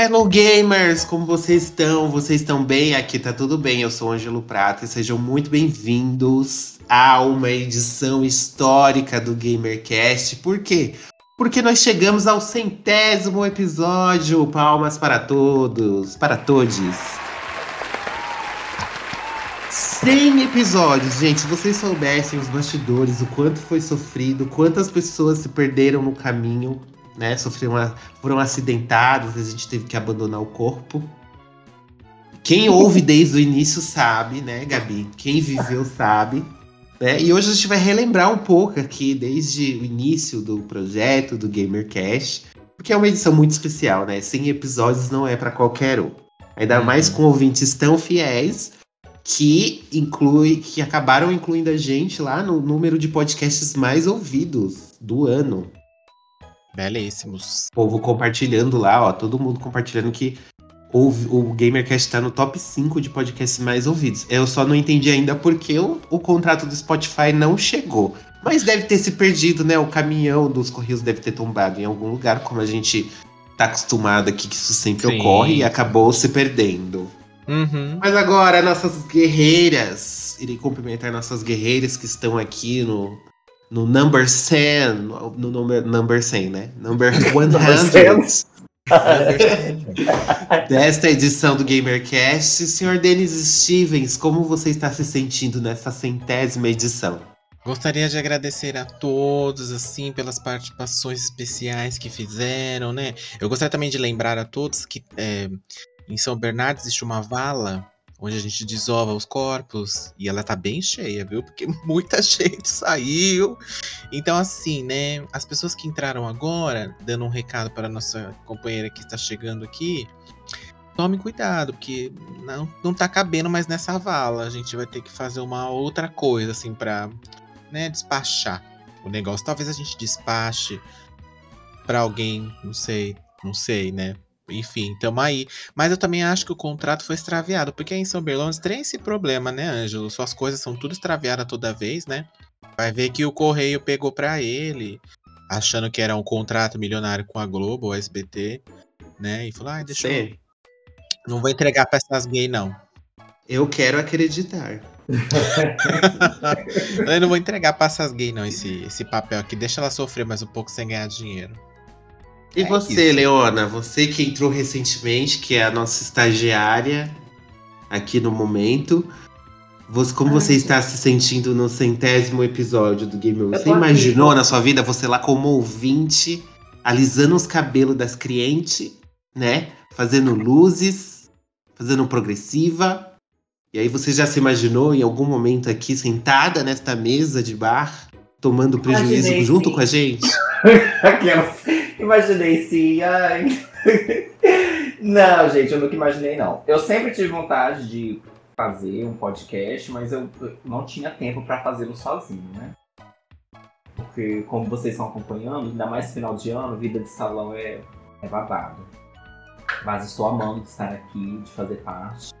Hello gamers, como vocês estão? Vocês estão bem? Aqui tá tudo bem. Eu sou Ângelo Prata e sejam muito bem-vindos a uma edição histórica do GamerCast. Por quê? Porque nós chegamos ao centésimo episódio. Palmas para todos, para todos. 100 episódios, gente. Se vocês soubessem os bastidores, o quanto foi sofrido, quantas pessoas se perderam no caminho, né? Sofreram, foram acidentados, a gente teve que abandonar o corpo. Quem ouve desde o início sabe, né, Gabi? Quem viveu sabe. Né? E hoje a gente vai relembrar um pouco aqui, desde o início do projeto, do GamerCast, porque é uma edição muito especial, né? 100 episódios não é para qualquer um. Ainda mais com ouvintes tão fiéis que inclui, que acabaram incluindo a gente lá no número de podcasts mais ouvidos do ano. Belíssimos. O povo compartilhando lá, ó, todo mundo compartilhando que o, o GamerCast tá no top 5 de podcasts mais ouvidos. Eu só não entendi ainda porque o, o contrato do Spotify não chegou. Mas deve ter se perdido, né? O caminhão dos Correios deve ter tombado em algum lugar, como a gente tá acostumado aqui que isso sempre Sim. ocorre e acabou se perdendo. Uhum. Mas agora, nossas guerreiras. Irei cumprimentar nossas guerreiras que estão aqui no, no number 100. No number, number 100, né? Number 100. desta edição do GamerCast. Senhor Denis Stevens, como você está se sentindo nessa centésima edição? Gostaria de agradecer a todos, assim, pelas participações especiais que fizeram, né? Eu gostaria também de lembrar a todos que é, em São Bernardo existe uma vala onde a gente desova os corpos e ela tá bem cheia, viu? Porque muita gente saiu. Então, assim, né? As pessoas que entraram agora, dando um recado para nossa companheira que está chegando aqui, tome cuidado, porque não, não tá cabendo mais nessa vala. A gente vai ter que fazer uma outra coisa, assim, pra né, despachar o negócio. Talvez a gente despache para alguém, não sei, não sei, né? Enfim, tamo aí. Mas eu também acho que o contrato foi extraviado, porque em São Berlões tem esse problema, né, Ângelo? Suas coisas são tudo extraviadas toda vez, né? Vai ver que o correio pegou para ele, achando que era um contrato milionário com a Globo, o SBT, né? E falou: ah, deixa Sim. eu. Não vou entregar pra essas gays, não. Eu quero acreditar. eu não vou entregar pra essas gays, não, esse, esse papel aqui. Deixa ela sofrer mais um pouco sem ganhar dinheiro. E é você, isso. Leona, você que entrou recentemente, que é a nossa estagiária aqui no momento. Você, como Ai, você gente. está se sentindo no centésimo episódio do Game Over? Você imaginou aqui. na sua vida você lá como ouvinte, alisando os cabelos das clientes, né? Fazendo luzes, fazendo progressiva. E aí você já se imaginou em algum momento aqui sentada nesta mesa de bar, tomando prejuízo Imaginei, junto sim. com a gente? Aquelas. Imaginei sim, ai. não, gente, eu nunca imaginei, não. Eu sempre tive vontade de fazer um podcast, mas eu não tinha tempo para fazê-lo sozinho, né? Porque, como vocês estão acompanhando, ainda mais final de ano, vida de salão é, é babado. Mas estou amando de estar aqui, de fazer parte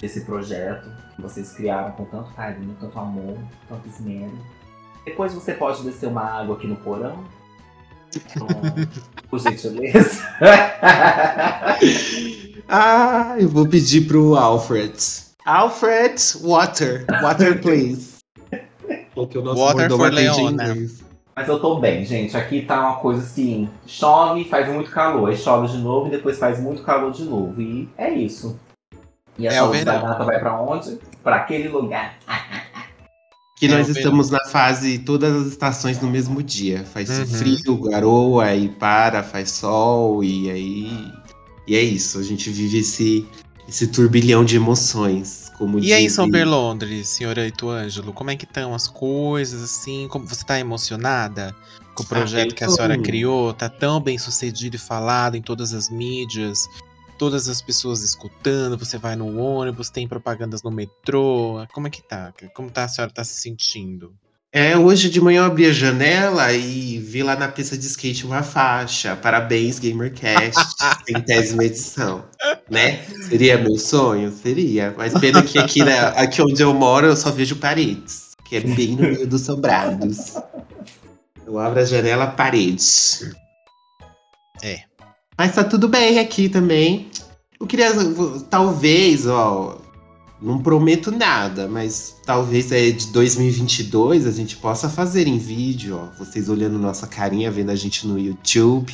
desse projeto que vocês criaram com tanto carinho, tanto amor, tanto esmero. Depois você pode descer uma água aqui no porão, por gentileza. ah, eu vou pedir pro Alfred. Alfred, water. Water, please. Porque o nosso water for Leona. Mas eu tô bem, gente. Aqui tá uma coisa assim: chove, faz muito calor, aí chove de novo e depois faz muito calor de novo. E é isso. E a é saúde da data vai pra onde? Pra aquele lugar. Que nós estamos na fase, todas as estações no mesmo dia. Faz uhum. frio, garoa, aí para, faz sol, e aí. E é isso, a gente vive esse, esse turbilhão de emoções. Como e aí em São Berlondres, senhora Ituângelo, como é que estão as coisas, assim? Como você está emocionada com o projeto ah, que a senhora criou? Tá tão bem sucedido e falado em todas as mídias todas as pessoas escutando, você vai no ônibus, tem propagandas no metrô. Como é que tá? Como tá a senhora tá se sentindo? É, hoje de manhã eu abri a janela e vi lá na pista de skate uma faixa. Parabéns, GamerCast, centésima edição. Né? Seria meu sonho? Seria. Mas pena que aqui, né, aqui onde eu moro eu só vejo paredes, que é bem no meio dos sobrados. Eu abro a janela, paredes. É. Mas tá tudo bem aqui também. Eu queria, talvez, ó, não prometo nada, mas talvez é de 2022 a gente possa fazer em vídeo, ó, vocês olhando nossa carinha, vendo a gente no YouTube.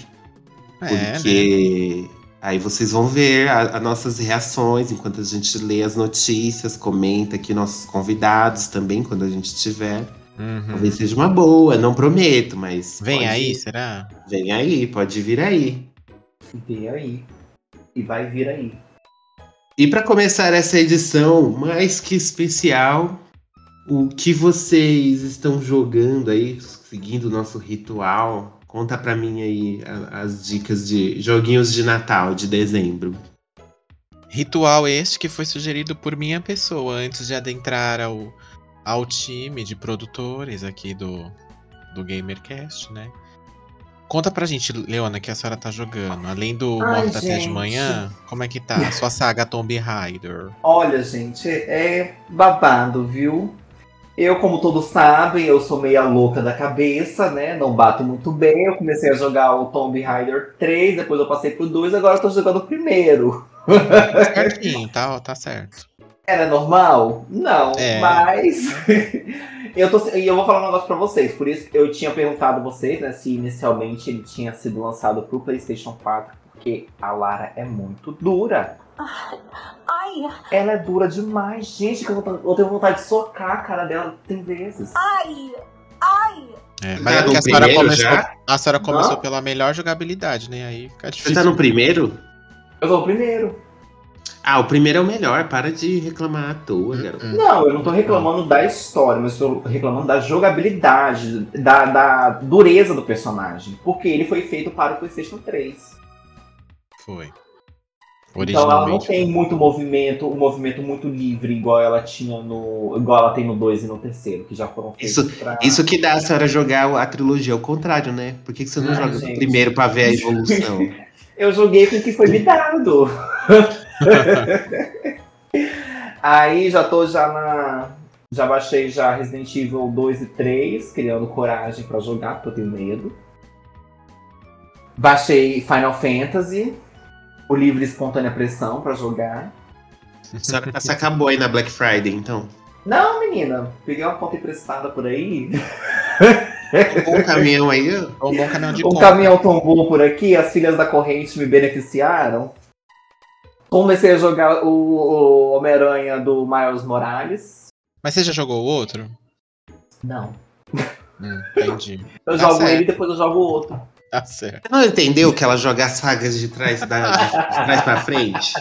É, porque aí vocês vão ver as nossas reações enquanto a gente lê as notícias, comenta aqui nossos convidados também quando a gente tiver. Uhum. Talvez seja uma boa, não prometo, mas. Vem pode- aí, será? Vem aí, pode vir aí. Vem aí. E vai vir aí. E para começar essa edição mais que especial, o que vocês estão jogando aí, seguindo o nosso ritual? Conta pra mim aí as dicas de joguinhos de Natal de dezembro. Ritual este que foi sugerido por minha pessoa antes de adentrar ao, ao time de produtores aqui do, do GamerCast, né? Conta pra gente, Leona, que a senhora tá jogando. Além do Ai, Morta até de manhã, como é que tá? A sua saga Tomb Raider. Olha, gente, é babado, viu? Eu, como todos sabem, eu sou meia louca da cabeça, né? Não bato muito bem. Eu comecei a jogar o Tomb Raider 3, depois eu passei pro 2, agora eu tô jogando o primeiro. Certinho, tá, tá certo. Era normal? Não, É. mas. eu tô, e eu vou falar um negócio pra vocês. Por isso que eu tinha perguntado a vocês, né, se inicialmente ele tinha sido lançado pro PlayStation 4, porque a Lara é muito dura. Ai, Ela é dura demais, gente. Que eu, eu tenho vontade de socar a cara dela tem vezes. ai, ai. É, Tá mas é porque a senhora começou, já? a senhora começou Não? pela melhor jogabilidade, né? Aí fica Você difícil. tá no primeiro? Eu sou o primeiro. Ah, o primeiro é o melhor, para de reclamar à toa, garoto. Hum. Não, eu não tô reclamando da história, mas eu tô reclamando da jogabilidade, da, da dureza do personagem. Porque ele foi feito para o PlayStation 3. Foi. Então ela não tem muito movimento, um movimento muito livre, igual ela tinha no. igual ela tem no 2 e no terceiro, que já foram feitos Isso- pra. Isso que dá a senhora jogar a trilogia ao contrário, né? Por que, que você não Ai, joga gente. primeiro pra ver a evolução? Eu joguei com o que foi me dado. Aí já tô já na. Já baixei já Resident Evil 2 e 3, criando coragem pra jogar, porque eu tenho medo. Baixei Final Fantasy, o livre espontânea pressão pra jogar. a senhora se acabou aí na Black Friday, então. Não, menina, peguei uma conta emprestada por aí. Um caminhão aí. Um bom canal de Um compra. caminhão tombou por aqui, as filhas da corrente me beneficiaram. Comecei a jogar o, o Homem-Aranha do Miles Morales. Mas você já jogou o outro? Não. Hum, entendi. Eu Tá jogo certo. ele e depois eu jogo o outro. Tá certo. Você não entendeu que ela joga as sagas de trás, da, de, de trás pra frente?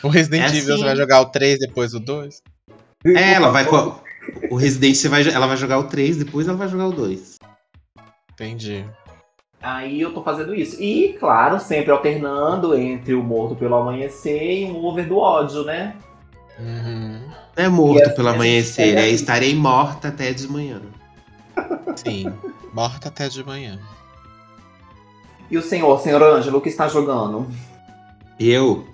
O Resident É Evil assim. você vai jogar o 3 depois o 2? É, ela vai. O Resident você vai, ela vai jogar o 3, depois ela vai jogar o 2. Entendi. Aí eu tô fazendo isso. E, claro, sempre alternando entre o Morto pelo Amanhecer e o Over do Ódio, né? Uhum. Não é morto assim pelo amanhecer, é aí. estarei morta até de manhã. Sim. Morta até de manhã. E o senhor, senhor Ângelo, o que está jogando? Eu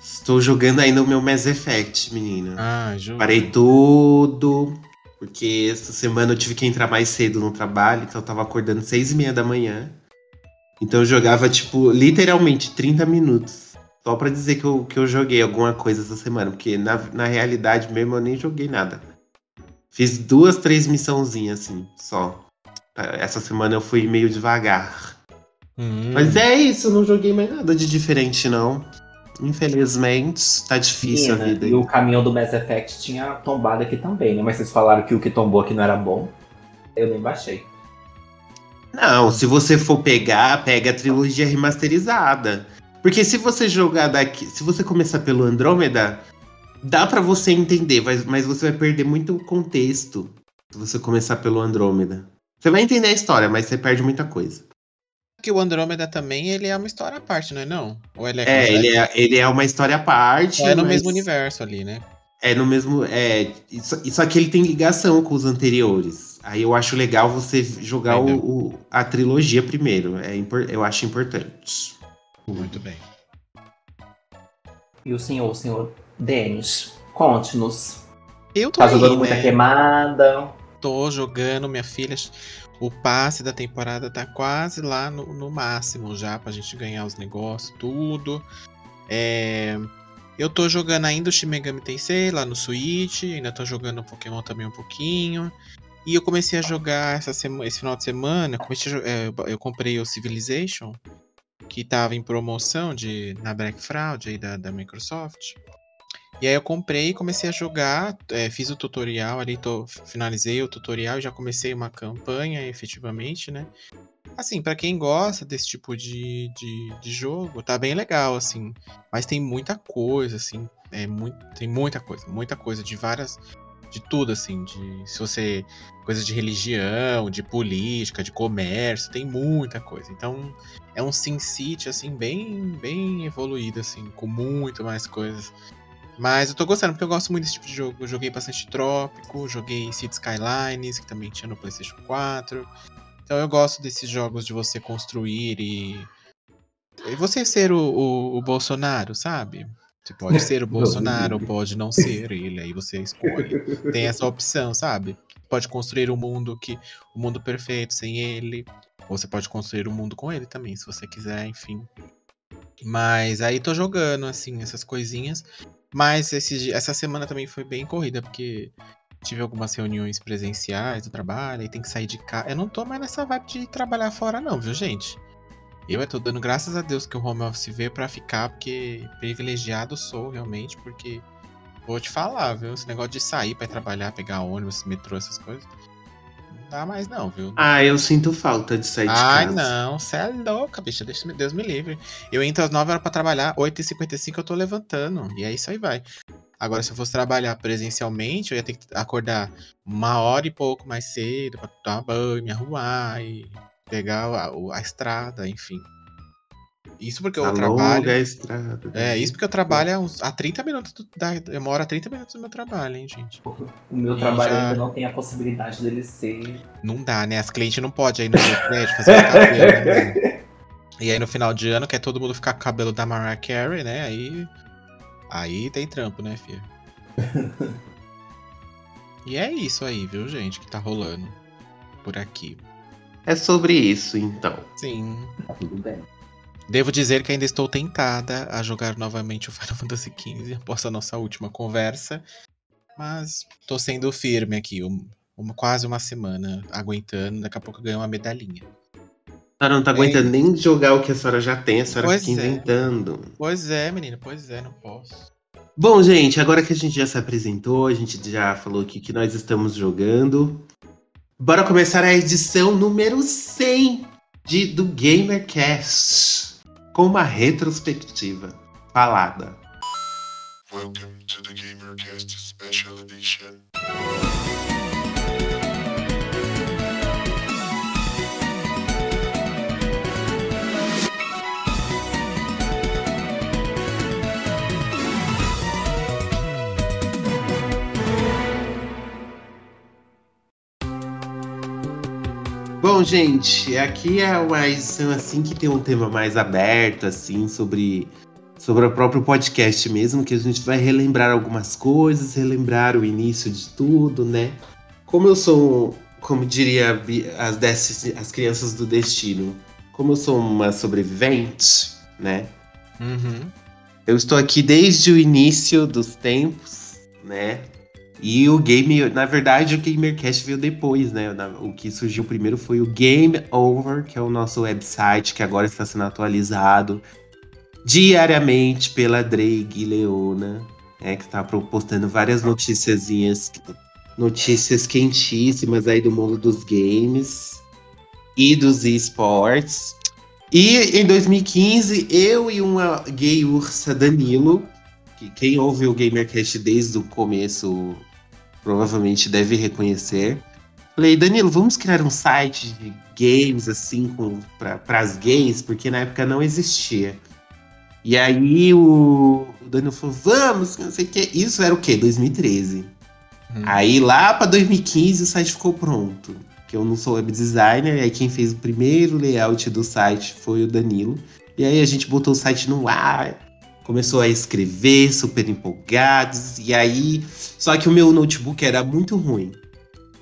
estou jogando ainda o meu Mass Effect, menina. Ah, juro. Parei tudo, porque essa semana eu tive que entrar mais cedo no trabalho, então eu tava acordando seis e meia da manhã. Então eu jogava, tipo, literalmente 30 minutos. Só pra dizer que eu, que eu joguei alguma coisa essa semana, porque na, na realidade mesmo eu nem joguei nada. Fiz duas, três missãozinhas, assim, só. Essa semana eu fui meio devagar. Hum. Mas é isso, eu não joguei mais nada de diferente, não. Infelizmente, tá difícil a Menina, vida. e o caminhão do Mass Effect tinha tombado aqui também, né? Mas vocês falaram que o que tombou aqui não era bom. Eu nem baixei. Não, se você for pegar, pega a trilogia remasterizada. Porque se você jogar daqui, se você começar pelo Andrômeda, dá pra você entender, mas, mas você vai perder muito contexto se você começar pelo Andrômeda. Você vai entender a história, mas você perde muita coisa. Que o Andrômeda também, ele é uma história à parte, não é não? Ou ele é, É, ele é, ele é uma história à parte. É no mas mesmo universo ali, né? É no mesmo. É, só, e só que ele tem ligação com os anteriores. Aí eu acho legal você jogar o, o- a trilogia primeiro. É, eu acho importante. Muito bem. E o senhor, o senhor Denis, conte-nos. Eu tô Tá aí, jogando muita né? queimada. Tô jogando, minha filha. O passe da temporada tá quase lá no, no máximo já pra gente ganhar os negócios, tudo. É, Eu tô jogando ainda o Shin Megami Tensei lá no Switch, ainda tô jogando Pokémon também um pouquinho. E eu comecei a jogar essa sema- esse final de semana, eu, é, eu- comprei o Civilization, que tava em promoção de, na Black Fraud aí da, da Microsoft. E aí eu comprei e comecei a jogar, é, fiz o tutorial ali, tô, finalizei o tutorial e já comecei uma campanha efetivamente, né? Assim, pra quem gosta desse tipo de, de, de jogo, tá bem legal, assim. Mas tem muita coisa, assim. É muito, tem muita coisa, muita coisa de várias. De tudo, assim. De, se você. Coisa de religião, de política, de comércio, tem muita coisa. Então, é um Sin City, assim, bem, bem evoluído, assim, com muito mais coisas. Mas eu tô gostando, porque eu gosto muito desse tipo de jogo. Eu joguei bastante Trópico, joguei City Skylines, que também tinha no PlayStation 4. Então eu gosto desses jogos de você construir e. E você ser o, o, o Bolsonaro, sabe? Você pode ser o Bolsonaro, ou pode não ser ele, aí você escolhe. Tem essa opção, sabe? Pode construir um mundo que. o mundo perfeito sem ele. Ou você pode construir um mundo com ele também, se você quiser, enfim. Mas aí tô jogando, assim, essas coisinhas. Mas esse, essa semana também foi bem corrida, porque tive algumas reuniões presenciais do trabalho, aí tem que sair de casa. Eu não tô mais nessa vibe de trabalhar fora, não, viu, gente? Eu tô dando graças a Deus que o home office veio pra ficar, porque privilegiado sou realmente, porque vou te falar, viu? Esse negócio de sair ir trabalhar, pegar ônibus, metrô, essas coisas. Não dá mais, não, viu? Ah, eu sinto falta de sair de Ai, casa. não, você é louca, bicha. Deus me livre. Eu entro às 9 horas pra trabalhar, 8h55 eu tô levantando. E é isso aí vai. Agora, se eu fosse trabalhar presencialmente, eu ia ter que acordar uma hora e pouco mais cedo pra tomar banho, me arrumar e pegar a, a estrada, enfim. Isso porque eu A trabalho. longa estrada. É, isso porque eu trabalho a, uns, a 30 minutos do, da, eu moro a 30 minutos do meu trabalho, hein, gente. O meu E trabalho já- ainda não tem a possibilidade dele ser. Não dá, né? As clientes não podem ir no meu prédio fazer o cabelo, né? E aí no final de ano quer todo mundo ficar com o cabelo da Mariah Carey, né? Aí. Aí tem trampo, né, filho? e é isso aí, viu, gente, que tá rolando por aqui. É sobre isso, então. Sim. Tá tudo bem. Devo dizer que ainda estou tentada a jogar novamente o Final Fantasy XV após a nossa última conversa. Mas tô sendo firme aqui, um- uma- quase uma semana aguentando. Daqui a pouco ganho uma medalhinha. A senhora não tá aguentando nem jogar o que a senhora já tem, a senhora Pois fica é. inventando. Pois é, menina, pois é, não posso. Bom, gente, agora que a gente já se apresentou, a gente já falou aqui que nós estamos jogando. Bora começar a edição número 100 de, do GamerCast. Com uma retrospectiva falada. Welcome to the GamerCast Special Edition. Bom, gente, aqui é uma edição assim que tem um tema mais aberto, assim, sobre, sobre o próprio podcast mesmo, que a gente vai relembrar algumas coisas, relembrar o início de tudo, né? Como eu sou, como diria as, dez- as crianças do destino, como eu sou uma sobrevivente, né? Uhum. Eu estou aqui desde o início dos tempos, né? E o game, na verdade, o GamerCast veio depois, né? O que surgiu primeiro foi o Game Over, que é o nosso website que agora está sendo atualizado diariamente pela Drake Leona, né? Que está postando várias noticiazinhas, notícias quentíssimas aí do mundo dos games e dos esportes. E em 2015, eu e uma gay ursa Danilo, que quem ouve o GamerCast desde o começo provavelmente deve reconhecer. Falei, Danilo, vamos criar um site de games assim para as gays, porque na época não existia. E aí o, o Danilo falou, vamos, não sei o que. Isso era o quê? 2013. Uhum. Aí lá pra 2015 o site ficou pronto. Que eu não sou web designer, e aí quem fez o primeiro layout do site foi o Danilo. E aí a gente botou o site no ar, começou a escrever, super empolgados. E aí. Só que o meu notebook era muito ruim.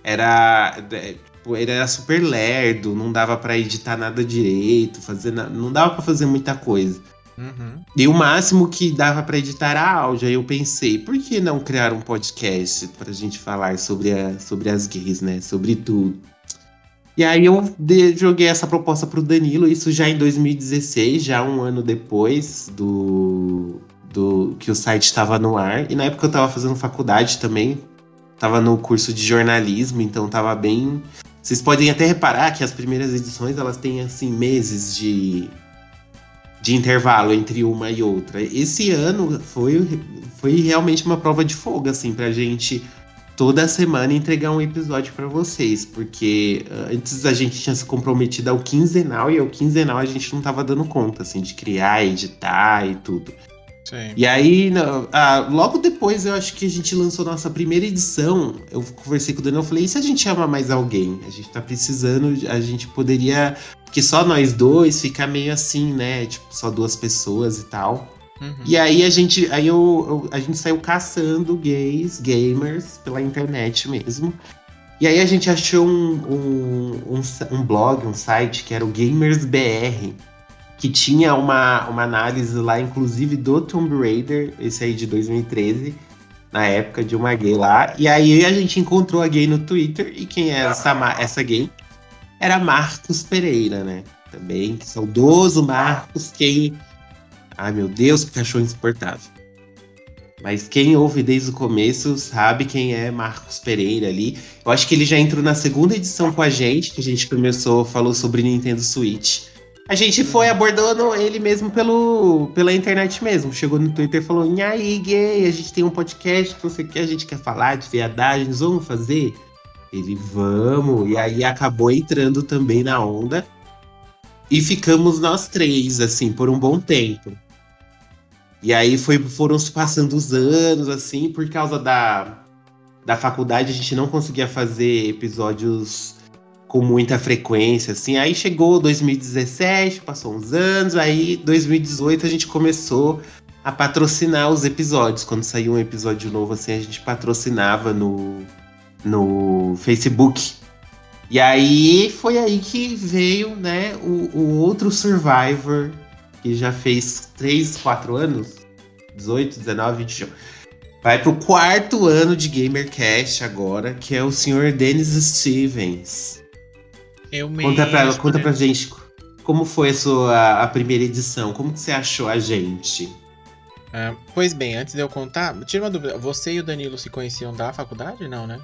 Era. é, tipo, Ele era super lerdo, não dava pra editar nada direito, fazer na- não dava pra fazer muita coisa. Uhum. E o máximo que dava pra editar era áudio. Aí eu pensei, por que não criar um podcast pra gente falar sobre, a, sobre as gays, né? Sobre tudo. E aí eu joguei essa proposta pro Danilo, isso já em 2016, já um ano depois do, do que o site estava no ar. E na época eu tava fazendo faculdade também. Tava no curso de jornalismo, então tava bem. Vocês podem até reparar que as primeiras edições elas têm assim meses de, de intervalo entre uma e outra. Esse ano foi, foi realmente uma prova de fogo, assim, pra gente toda semana entregar um episódio pra vocês, porque ah, antes a gente tinha se comprometido ao quinzenal e ao quinzenal a gente não tava dando conta, assim, de criar, editar e tudo. Sim. E aí, ah, logo depois, eu acho que a gente lançou nossa primeira edição. Eu conversei com o Daniel e falei: e se a gente chama mais alguém? A gente tá precisando, a gente poderia. Porque só nós dois fica meio assim, né? Tipo, só duas pessoas e tal. Uhum. E aí a gente, aí eu, eu- a gente saiu caçando gays, gamers, pela internet mesmo. E aí a gente achou um, um, um, um blog, um site que era o Gamers BR, que tinha uma, uma análise lá, inclusive, do Tomb Raider, esse aí de 2013, na época de uma gay lá. E aí a gente encontrou a gay no Twitter, e quem é essa, essa gay? Era Marcos Pereira, né? Também, saudoso Marcos, quem Ai meu Deus, que cachorro insuportável. Mas quem ouve desde o começo sabe quem é Marcos Pereira ali. Eu acho que ele já entrou na segunda edição com a gente, que a gente começou, falou sobre Nintendo Switch. A gente foi abordando ele mesmo pelo, pela internet mesmo. Chegou no Twitter e falou: E aí, gay, a gente tem um podcast que você quer, a gente quer falar de viadagens, vamos fazer? Ele, vamos. E aí acabou entrando também na onda. E ficamos nós três, assim, por um bom tempo. E aí foi, foram se passando os anos, assim, por causa da, da faculdade, a gente não conseguia fazer episódios com muita frequência, assim. Aí chegou 2017, passou uns anos, aí 2018 a gente começou a patrocinar os episódios. Quando saiu um episódio novo, assim, a gente patrocinava no, no Facebook. E aí foi aí que veio, né, o, o outro Survivor, que já fez 3, 4 anos, 18, 19, 20. Vai pro quarto ano de GamerCast agora, que é o senhor Dennis Stevens. Eu mesmo. Conta pra, né? conta pra gente como foi a sua a primeira edição, como que você achou a gente? Ah, pois bem, antes de eu contar, tira uma dúvida. Você e o Danilo se conheciam da faculdade? Não, né?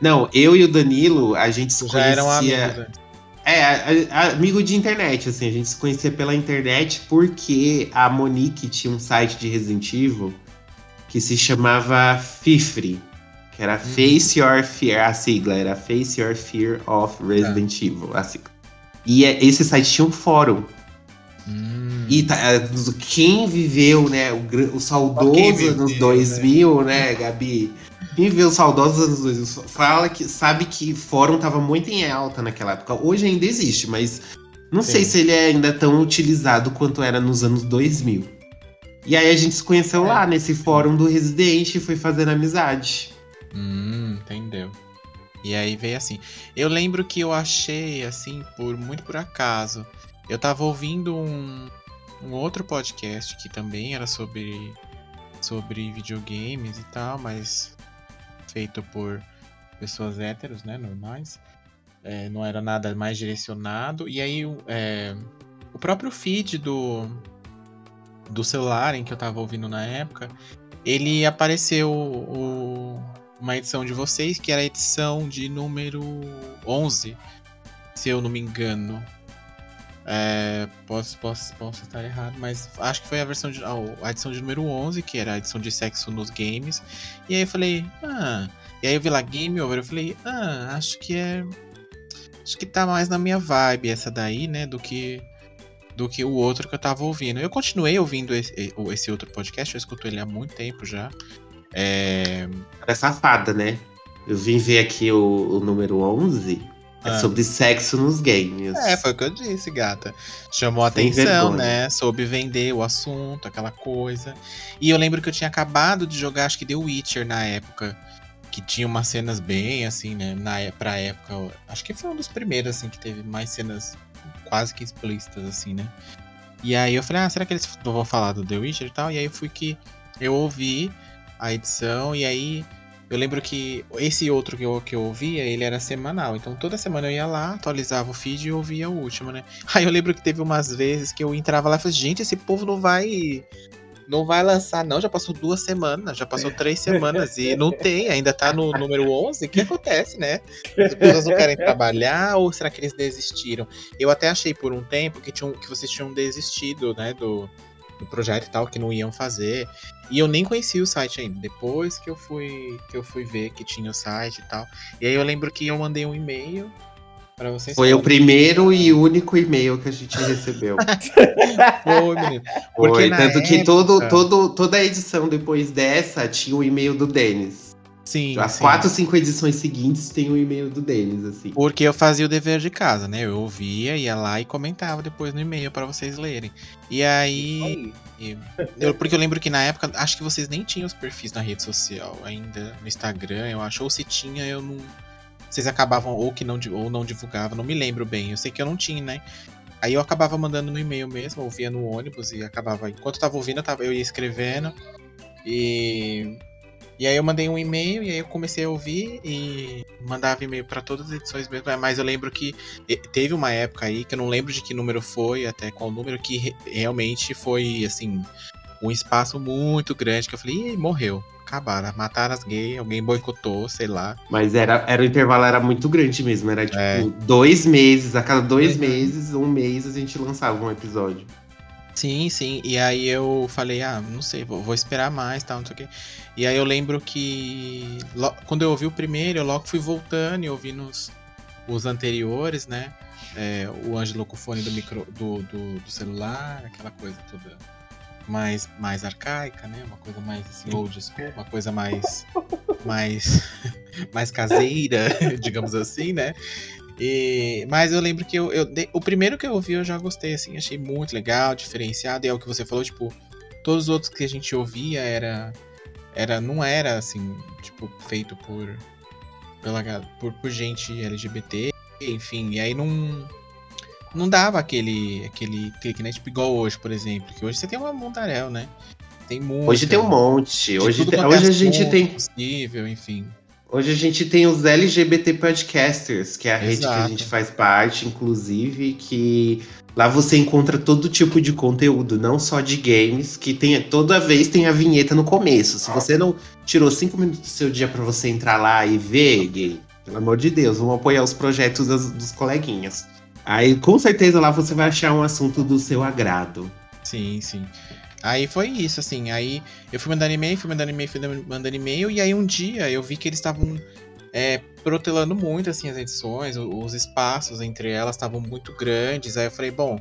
Não, eu e o Danilo, a gente se Já eram conhecia- amigos. antes. É, a- a- amigo de internet, assim, a gente se conhecia pela internet porque a Monique tinha um site de Resident Evil que se chamava Fifre, que era Face Your Fear, a sigla era Face Your Fear of Resident Evil, a sigla. E é- esse site tinha um fórum. Hum. E tá, é, quem viveu, né, o, o saudoso viveu, anos né? 2000, né, Gabi? Viveu os saudosos anos 2000 fala que sabe que fórum tava muito em alta naquela época. Hoje ainda existe, mas não sei Sim. se ele é ainda tão utilizado quanto era nos anos 2000. E aí a gente se conheceu É. lá nesse fórum do Resident e foi fazendo amizade. Hum, entendeu. E aí veio assim. Eu lembro que eu achei, assim, por muito por acaso. Eu tava ouvindo um, um outro podcast que também era sobre, sobre videogames e tal, mas feito por pessoas héteros, né? Normais. É, não era nada mais direcionado. E aí é, o próprio feed do, do celular em que eu tava ouvindo na época, ele apareceu o- uma edição de vocês, que era a edição de número 11, se eu não me engano. É, posso, posso, posso estar errado, mas acho que foi a versão de, a, edição de número 11, que era a edição de sexo nos games. E aí eu falei, ah. E aí eu vi lá Game Over, eu falei, ah, acho que é. Acho que tá mais na minha vibe essa daí, né? Do que do que o outro que eu tava ouvindo. Eu continuei ouvindo esse, esse outro podcast, eu escuto ele há muito tempo já. É, Era safada, né? Eu vim ver aqui o, o número 11. É Ah. sobre sexo nos games. É, foi o que eu disse, gata. Chamou a atenção, vergonha. né? Soube vender o assunto, aquela coisa. E eu lembro que eu tinha acabado de jogar, acho que The Witcher na época. Que tinha umas cenas bem, assim, né? Na, é- pra época. Acho que foi um dos primeiros, assim, que teve mais cenas quase que explícitas, assim, né? E aí eu falei, ah, será que eles não vão falar do The Witcher e tal? E aí fui que eu ouvi a edição, e aí eu lembro que esse outro que eu, que eu ouvia, ele era semanal. Então toda semana eu ia lá, atualizava o feed e ouvia o último, né? Aí eu lembro que teve umas vezes que eu entrava lá e falei, gente, esse povo não vai. Não vai lançar, não. Já passou duas semanas, já passou três semanas e não tem, ainda tá no número 11. O que acontece, né? As pessoas não querem trabalhar ou será que eles desistiram? Eu até achei por um tempo que, tinham, que vocês tinham desistido, né, do, do projeto e tal, que não iam fazer. E eu nem conhecia o site ainda. Depois que eu fui que eu fui ver que tinha o site e tal. E aí eu lembro que eu mandei um e-mail pra vocês. Foi o primeiro e único e-mail que a gente recebeu. Foi, menino. Porque Foi, tanto que época- todo, todo, toda a edição depois dessa tinha o e-mail do Denis. Sim, As sim. quatro, cinco edições seguintes tem o e-mail do Denis, assim. Porque eu fazia o dever de casa, né? Eu ouvia, ia lá e comentava depois no e-mail pra vocês lerem. E aí. e- eu- porque eu lembro que na época, acho que vocês nem tinham os perfis na rede social ainda, no Instagram, eu acho. Ou se tinha, eu não. Vocês acabavam ou que não, ou não divulgavam, não me lembro bem. Eu sei que eu não tinha, né? Aí eu acabava mandando no e-mail mesmo, ouvia no ônibus e acabava. Enquanto eu tava ouvindo, eu, tava, eu ia escrevendo. E. E aí eu mandei um e-mail e aí eu comecei a ouvir e mandava e-mail pra todas as edições mesmo. Mas eu lembro que teve uma época aí que eu não lembro de que número foi, até qual número, que re- realmente foi assim, um espaço muito grande que eu falei, Ih, morreu. Acabaram, mataram as gays, alguém boicotou, sei lá. Mas era, era o intervalo era muito grande mesmo. Era tipo É. dois meses, a cada dois Uhum. meses, um mês a gente lançava um episódio. Sim, sim. E aí eu falei, ah, não sei, vou, vou esperar mais, tal, não sei o quê. E aí eu lembro que quando eu ouvi o primeiro, eu logo fui voltando e ouvindo os, os anteriores, né? É, o Ângelo com o fone do, micro, do, do, do celular, aquela coisa toda mais, mais arcaica, né? Uma coisa mais assim, old school, uma coisa mais, mais, mais caseira, digamos assim, né? E, mas eu lembro que eu, eu o primeiro que eu ouvi eu já gostei, assim, achei muito legal, diferenciado, e é o que você falou, tipo, todos os outros que a gente ouvia era, era não era, assim, tipo, feito por, pela, por, por gente LGBT, enfim, e aí não, não dava aquele, aquele clique, né, tipo, igual hoje, por exemplo, que hoje você tem uma Montarel, né, tem muito. Hoje tem um monte. Hoje, tem- é hoje a gente tem. possível, enfim. Hoje a gente tem os LGBT Podcasters, que é a rede que a Exato. gente faz parte, inclusive, que lá você encontra todo tipo de conteúdo, não só de games, que tem toda vez tem a vinheta no começo. Se você não tirou cinco minutos do seu dia pra você entrar lá e ver, gay, pelo amor de Deus, vamos apoiar os projetos das- dos coleguinhas. Aí com certeza lá você vai achar um assunto do seu agrado. Sim, sim. Aí foi isso, assim. Aí eu fui mandando e-mail, fui mandando e-mail, fui mandando e-mail. E aí um dia eu vi que eles estavam é, protelando muito, assim, as edições. Os espaços entre elas estavam muito grandes. Aí eu falei, bom,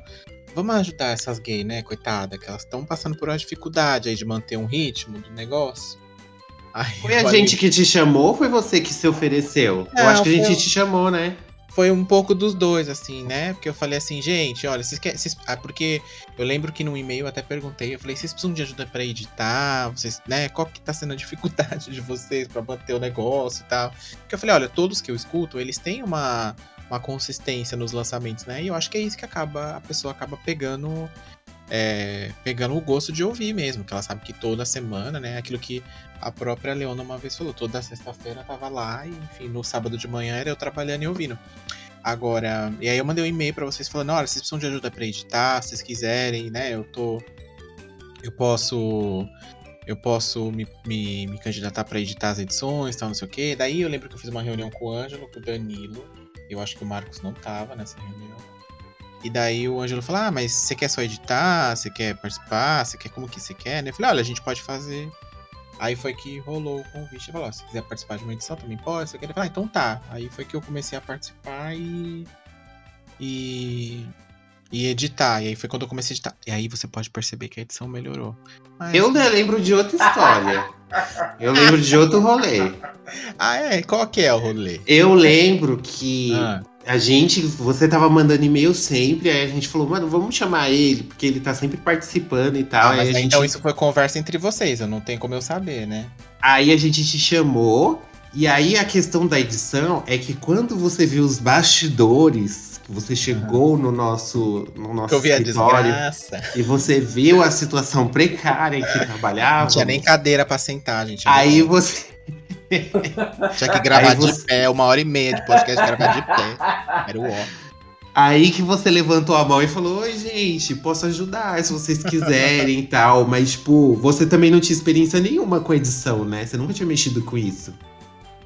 vamos ajudar essas gays, né, coitada, que elas estão passando por uma dificuldade aí de manter um ritmo do negócio. Aí Foi a gente que te chamou ou foi você que se ofereceu? Eu acho que a gente foi- te chamou, né? Foi um pouco dos dois, assim, né? Porque eu falei assim, gente, olha, vocês querem. Vocês... Ah, porque eu lembro que no e-mail eu até perguntei, eu falei, vocês precisam de ajuda pra editar? Vocês, né? Qual que tá sendo a dificuldade de vocês pra manter o negócio e tal? Porque eu falei, olha, todos que eu escuto, eles têm uma, uma consistência nos lançamentos, né? E eu acho que é isso que acaba, a pessoa acaba pegando. É, pegando o gosto de ouvir mesmo, que ela sabe que toda semana, né? Aquilo que a própria Leona uma vez falou, toda sexta-feira tava lá e, enfim, no sábado de manhã era eu trabalhando e ouvindo. Agora, e aí eu mandei um e-mail pra vocês falando, olha, vocês precisam de ajuda pra editar, se vocês quiserem, né? Eu tô. Eu posso. Eu posso me, me, me candidatar pra editar as edições, tal, não sei o quê. Daí eu lembro que eu fiz uma reunião com o Ângelo, com o Danilo. Eu acho que o Marcos não tava nessa reunião. E daí o Ângelo falou: Ah, mas você quer só editar? Você quer participar? Você quer como que você quer? né? Eu falei, olha, a gente pode fazer. Aí foi que rolou o convite. Ele falou, se quiser participar de uma edição, também pode. Você quer? Eu falei, ah, então tá. Aí foi que eu comecei a participar e. E. e editar. E aí foi quando eu comecei a editar. E aí você pode perceber que a edição melhorou. Mas- Eu lembro de outra história. Eu lembro de outro rolê. Ah, é? Qual que é o rolê? Eu lembro que Ah, a gente, você tava mandando e-mail sempre, aí a gente falou, mano, vamos chamar ele, porque ele tá sempre participando e tal. ah, mas aí gente, então isso foi conversa entre vocês, eu não tenho como eu saber, né? aí a gente te chamou, e aí a questão da edição é que quando você viu os bastidores, que você chegou no nosso, no nosso Que eu vi a desgraça. e você viu a situação precária em que trabalhava. Não tinha nem cadeira pra sentar, gente. Aí você. Tinha que gravar você- de pé, uma hora e meia de podcast, gravar de pé. Era o ó. Aí que você levantou a mão e falou: Oi, gente, posso ajudar se vocês quiserem e tal. Mas, tipo, você também não tinha experiência nenhuma com edição, né? Você nunca tinha mexido com isso.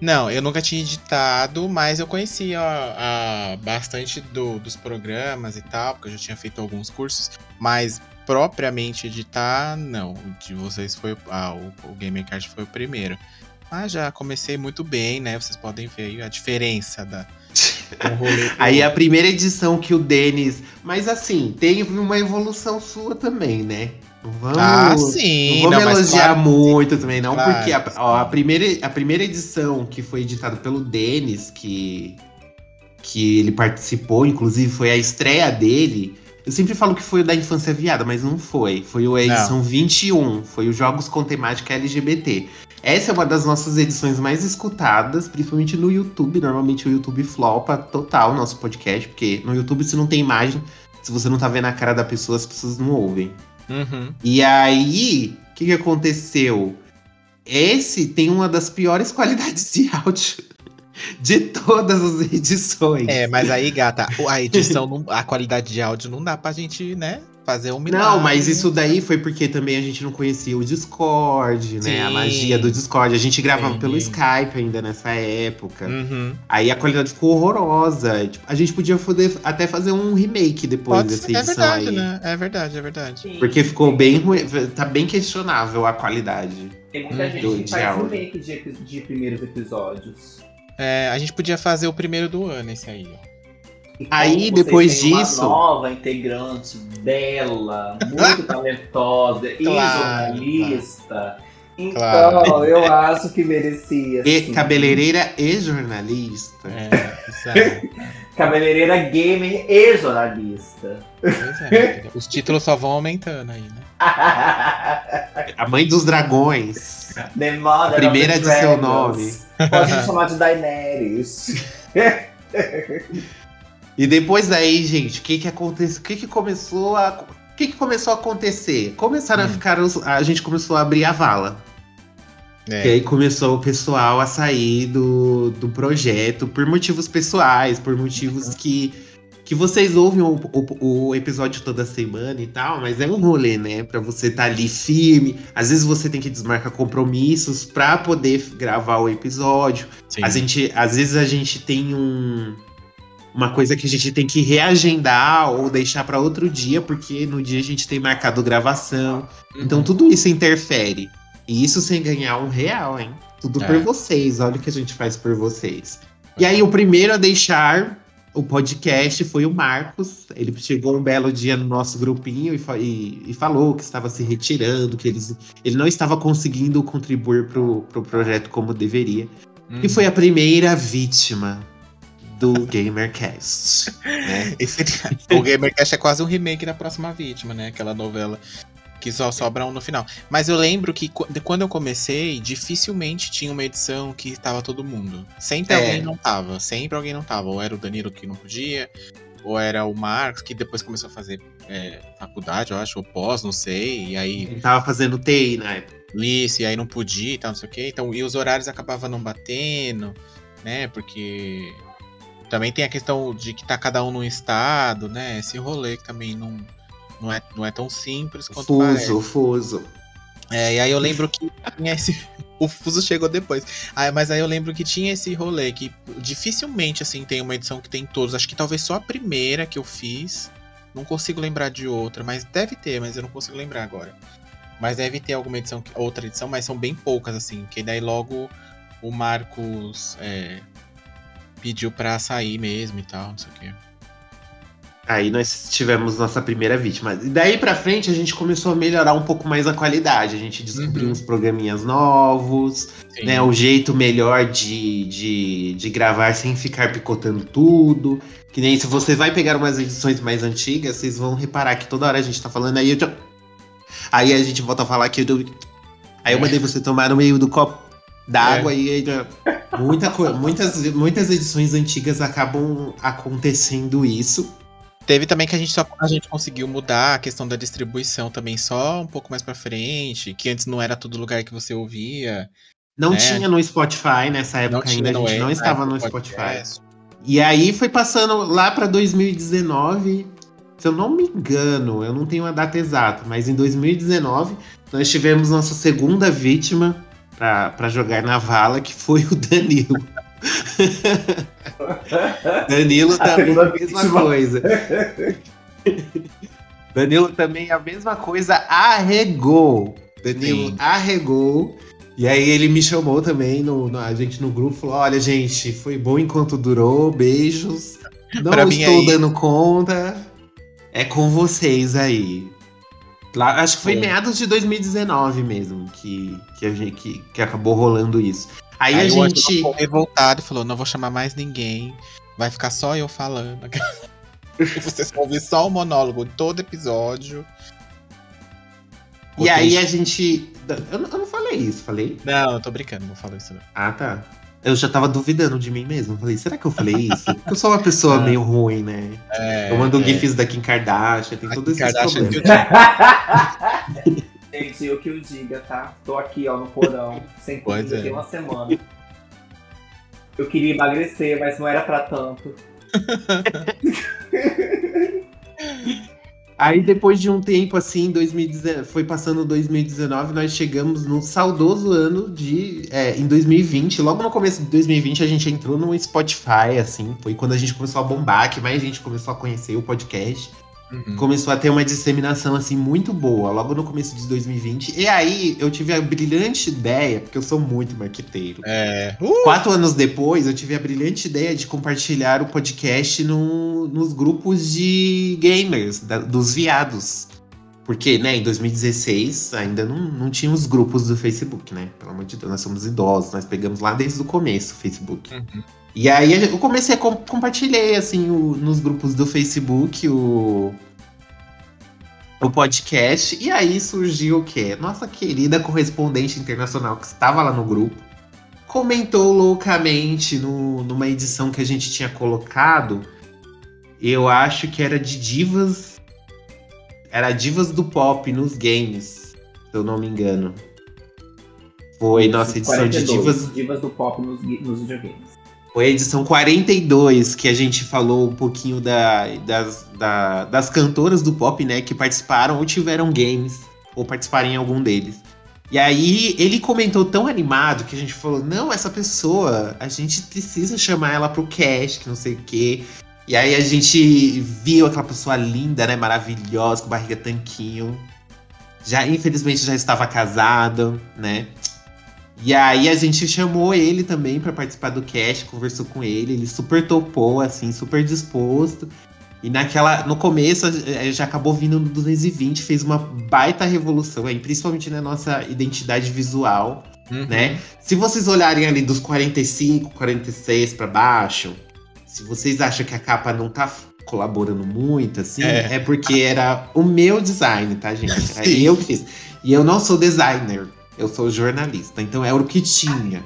Não, eu nunca tinha editado, mas eu conhecia a, bastante do- dos programas e tal, porque eu já tinha feito alguns cursos, mas propriamente editar, não. O de vocês foi. Ah, o, o Gamercast foi o primeiro. Mas já comecei muito bem, né? Vocês podem ver aí a diferença da. do rolê pro Aí a primeira edição que o Denis. Mas assim, teve uma evolução sua também, né? Não vamos. Ah, sim! Não vamos mas elogiar claro que sim. muito também, não, Claro porque a, ó, a, primeira, a primeira edição que foi editada pelo Denis, que, que ele participou, inclusive foi a estreia dele. Eu sempre falo que foi o da infância viada, mas não foi. Foi a edição 21, foi os Jogos com temática LGBT. Essa é uma das nossas edições mais escutadas, principalmente no YouTube. Normalmente o YouTube flopa total o nosso podcast, porque no YouTube se não tem imagem, se você não tá vendo a cara da pessoa, as pessoas não ouvem. Uhum. E aí, o que, que aconteceu? Esse tem uma das piores qualidades de áudio de todas as edições. É, mas aí, gata, a edição, não- a qualidade de áudio não dá pra gente, né? Fazer um milagre. Não, mas isso daí foi porque também a gente não conhecia o Discord, né? A Sim. magia do Discord. A gente gravava Entendi. pelo Skype ainda nessa época. Uhum. Aí a qualidade ficou horrorosa. Tipo, a gente podia poder até fazer um remake depois Pode dessa ser, é edição verdade, aí. né? É verdade, é verdade. Sim. Porque ficou bem ruim. Tá bem questionável a qualidade. Tem muita Hum, gente do- que faz remake de, de primeiros episódios. É, a gente podia fazer o primeiro do ano, esse aí, ó. Aí, depois disso- Uma nova integrante bela, muito talentosa e Claro, jornalista. Então, Claro. eu acho que merecia. E sim. cabeleireira e jornalista. É. Cabeleireira gamer e jornalista. Pois é. Os títulos só vão aumentando aí, né? A mãe dos dragões. The Mother Primeira of de the seu Dragons. Pode chamar de Daenerys. E depois daí, gente, o que que aconteceu? O que que começou a o que que começou a acontecer? Começaram a Hum. ficar os- a gente começou a abrir a vala. E É. aí começou o pessoal a sair do, do projeto por motivos pessoais, por motivos que que vocês ouvem o, o, o episódio toda semana e tal, mas é um rolê, né? Pra você estar ali firme. Às vezes você tem que desmarcar compromissos pra poder gravar o episódio. Sim. A gente, às vezes a gente tem um uma coisa que a gente tem que reagendar ou deixar pra outro dia, porque no dia a gente tem marcado gravação. Uhum. Então tudo isso interfere. E isso sem ganhar um real, hein? Tudo É. por vocês. Olha o que a gente faz por vocês. E aí o primeiro a deixar o podcast foi o Marcos. Ele chegou um belo dia no nosso grupinho e, e- e falou que estava se retirando, que eles, ele não estava conseguindo contribuir pro, pro projeto como deveria. Uhum. E foi a primeira vítima do GamerCast. né? O Gamercast é quase um remake da próxima vítima, né? Aquela novela que só sobra um no final. Mas eu lembro que quando eu comecei, dificilmente tinha uma edição que tava todo mundo. Sempre É. alguém não tava. Sempre alguém não tava. Ou era o Danilo que não podia, ou era o Marcos que depois começou a fazer é, faculdade, eu acho, ou pós, não sei. E aí Ele tava fazendo TI na época. Lice, e aí não podia e tal, não sei o quê. Então, e os horários acabavam não batendo, né? Porque também tem a questão de que tá cada um num estado, né? Esse rolê que também não, não, é, não é tão simples quanto parece. Fuso, fuso. É, e aí eu lembro que tinha esse. O Fuso chegou depois. Ah, mas aí eu lembro que tinha esse rolê que dificilmente, assim, tem uma edição que tem todos. Acho que talvez só a primeira que eu fiz. Não consigo lembrar de outra, mas deve ter, mas eu não consigo lembrar agora. Mas deve ter alguma edição, outra edição, mas são bem poucas, assim. Que daí logo o Marcos é, pediu pra sair mesmo e tal, não sei o quê. Aí nós tivemos nossa primeira vítima. E daí pra frente a gente começou a melhorar um pouco mais a qualidade. A gente descobriu Uhum. uns programinhas novos, Sim. né? O jeito melhor de, de, de gravar sem ficar picotando tudo. Que nem se você vai pegar umas edições mais antigas, vocês vão reparar que toda hora a gente tá falando aí. Eu. Aí a gente volta a falar que eu. Aí eu mandei você tomar no meio do copo d'água e aí já- muita muitas, muitas edições antigas acabam acontecendo isso. Teve também que a gente só a gente conseguiu mudar a questão da distribuição também só um pouco mais pra frente, que antes não era todo lugar que você ouvia. Não É. tinha no Spotify nessa época ainda, a gente não estava no Podcast. Spotify. E aí foi passando lá pra 2019, se eu não me engano, eu não tenho a data exata, mas em 2019 nós tivemos nossa segunda vítima pra, pra jogar na vala, que foi o Danilo. Danilo também a mesma vítima. coisa. Danilo também a mesma coisa, arregou. Danilo Sim. arregou. E aí ele me chamou também, no, no- a gente no grupo falou: olha, gente, foi bom enquanto durou, beijos. Não Pra mim estou aí- dando conta. É com vocês aí. Lá, acho que foi Sim. meados de 2019 mesmo que, que, a gente, que, que acabou rolando isso. Aí, Aí, a gente. ficou revoltado e falou: não vou chamar mais ninguém. Vai ficar só eu falando. Vocês vão ouvir só o monólogo em todo episódio. E aí a gente. Eu, não- eu não falei isso, falei? Não, eu tô brincando, não falo isso não. Ah, tá. Eu já tava duvidando de mim mesmo. Falei, será que eu falei isso? Porque eu sou uma pessoa É. meio ruim, né? É, eu mando é. gifs da Kim Kardashian, tem todos esses Kardashian problemas. Gente, o que eu diga, tá? Tô aqui, ó, no porão, sem comida, é. tem uma semana. Eu queria emagrecer, mas não era pra tanto. Aí depois de um tempo assim, 2019, foi passando 2019, nós chegamos no saudoso ano de. é, em 2020. Logo no começo de 2020, a gente entrou no Spotify, assim. Foi quando a gente começou a bombar, que mais gente começou a conhecer o podcast. Uhum. começou a ter uma disseminação assim muito boa logo no começo de 2020. E aí eu tive a brilhante ideia, porque eu sou muito marqueteiro. É. Uh, Quatro anos depois, eu tive a brilhante ideia de compartilhar o podcast no- nos grupos de gamers, da- dos viados. Porque, né, em 2016 ainda não, não tinha os grupos do Facebook, né? Pelo amor de Deus, nós somos idosos, nós pegamos lá desde o começo o Facebook. Uhum. E aí eu comecei a com- compartilhei assim o- nos grupos do Facebook o o podcast e aí surgiu o quê? Nossa querida correspondente internacional que estava lá no grupo comentou loucamente no, numa edição que a gente tinha colocado. Eu acho que era de divas era divas do pop nos games, se eu não me engano. Foi nossa edição de 42, divas divas do pop nos, nos videogames. foi a edição 42 que a gente falou um pouquinho da- das, da- das cantoras do pop, né? Que participaram ou tiveram games, ou participaram em algum deles. E aí ele comentou tão animado que a gente falou: não, essa pessoa, a gente precisa chamar ela pro cast, que não sei o quê. E aí a gente viu aquela pessoa linda, né? Maravilhosa, com barriga tanquinho. Já, infelizmente, já estava casado, né? E aí a gente chamou ele também pra participar do cast, conversou com ele, ele super topou, assim, super disposto. E naquela, no começo eh, já acabou vindo no 220, fez uma baita revolução aí, principalmente na nossa identidade visual, uhum. né? Se vocês olharem ali dos 45, 46 pra baixo, se vocês acham que a capa não tá colaborando muito, assim, É. é, porque era o meu design, tá, gente? Era eu que fiz. E eu não sou designer, eu sou jornalista, então era o que tinha.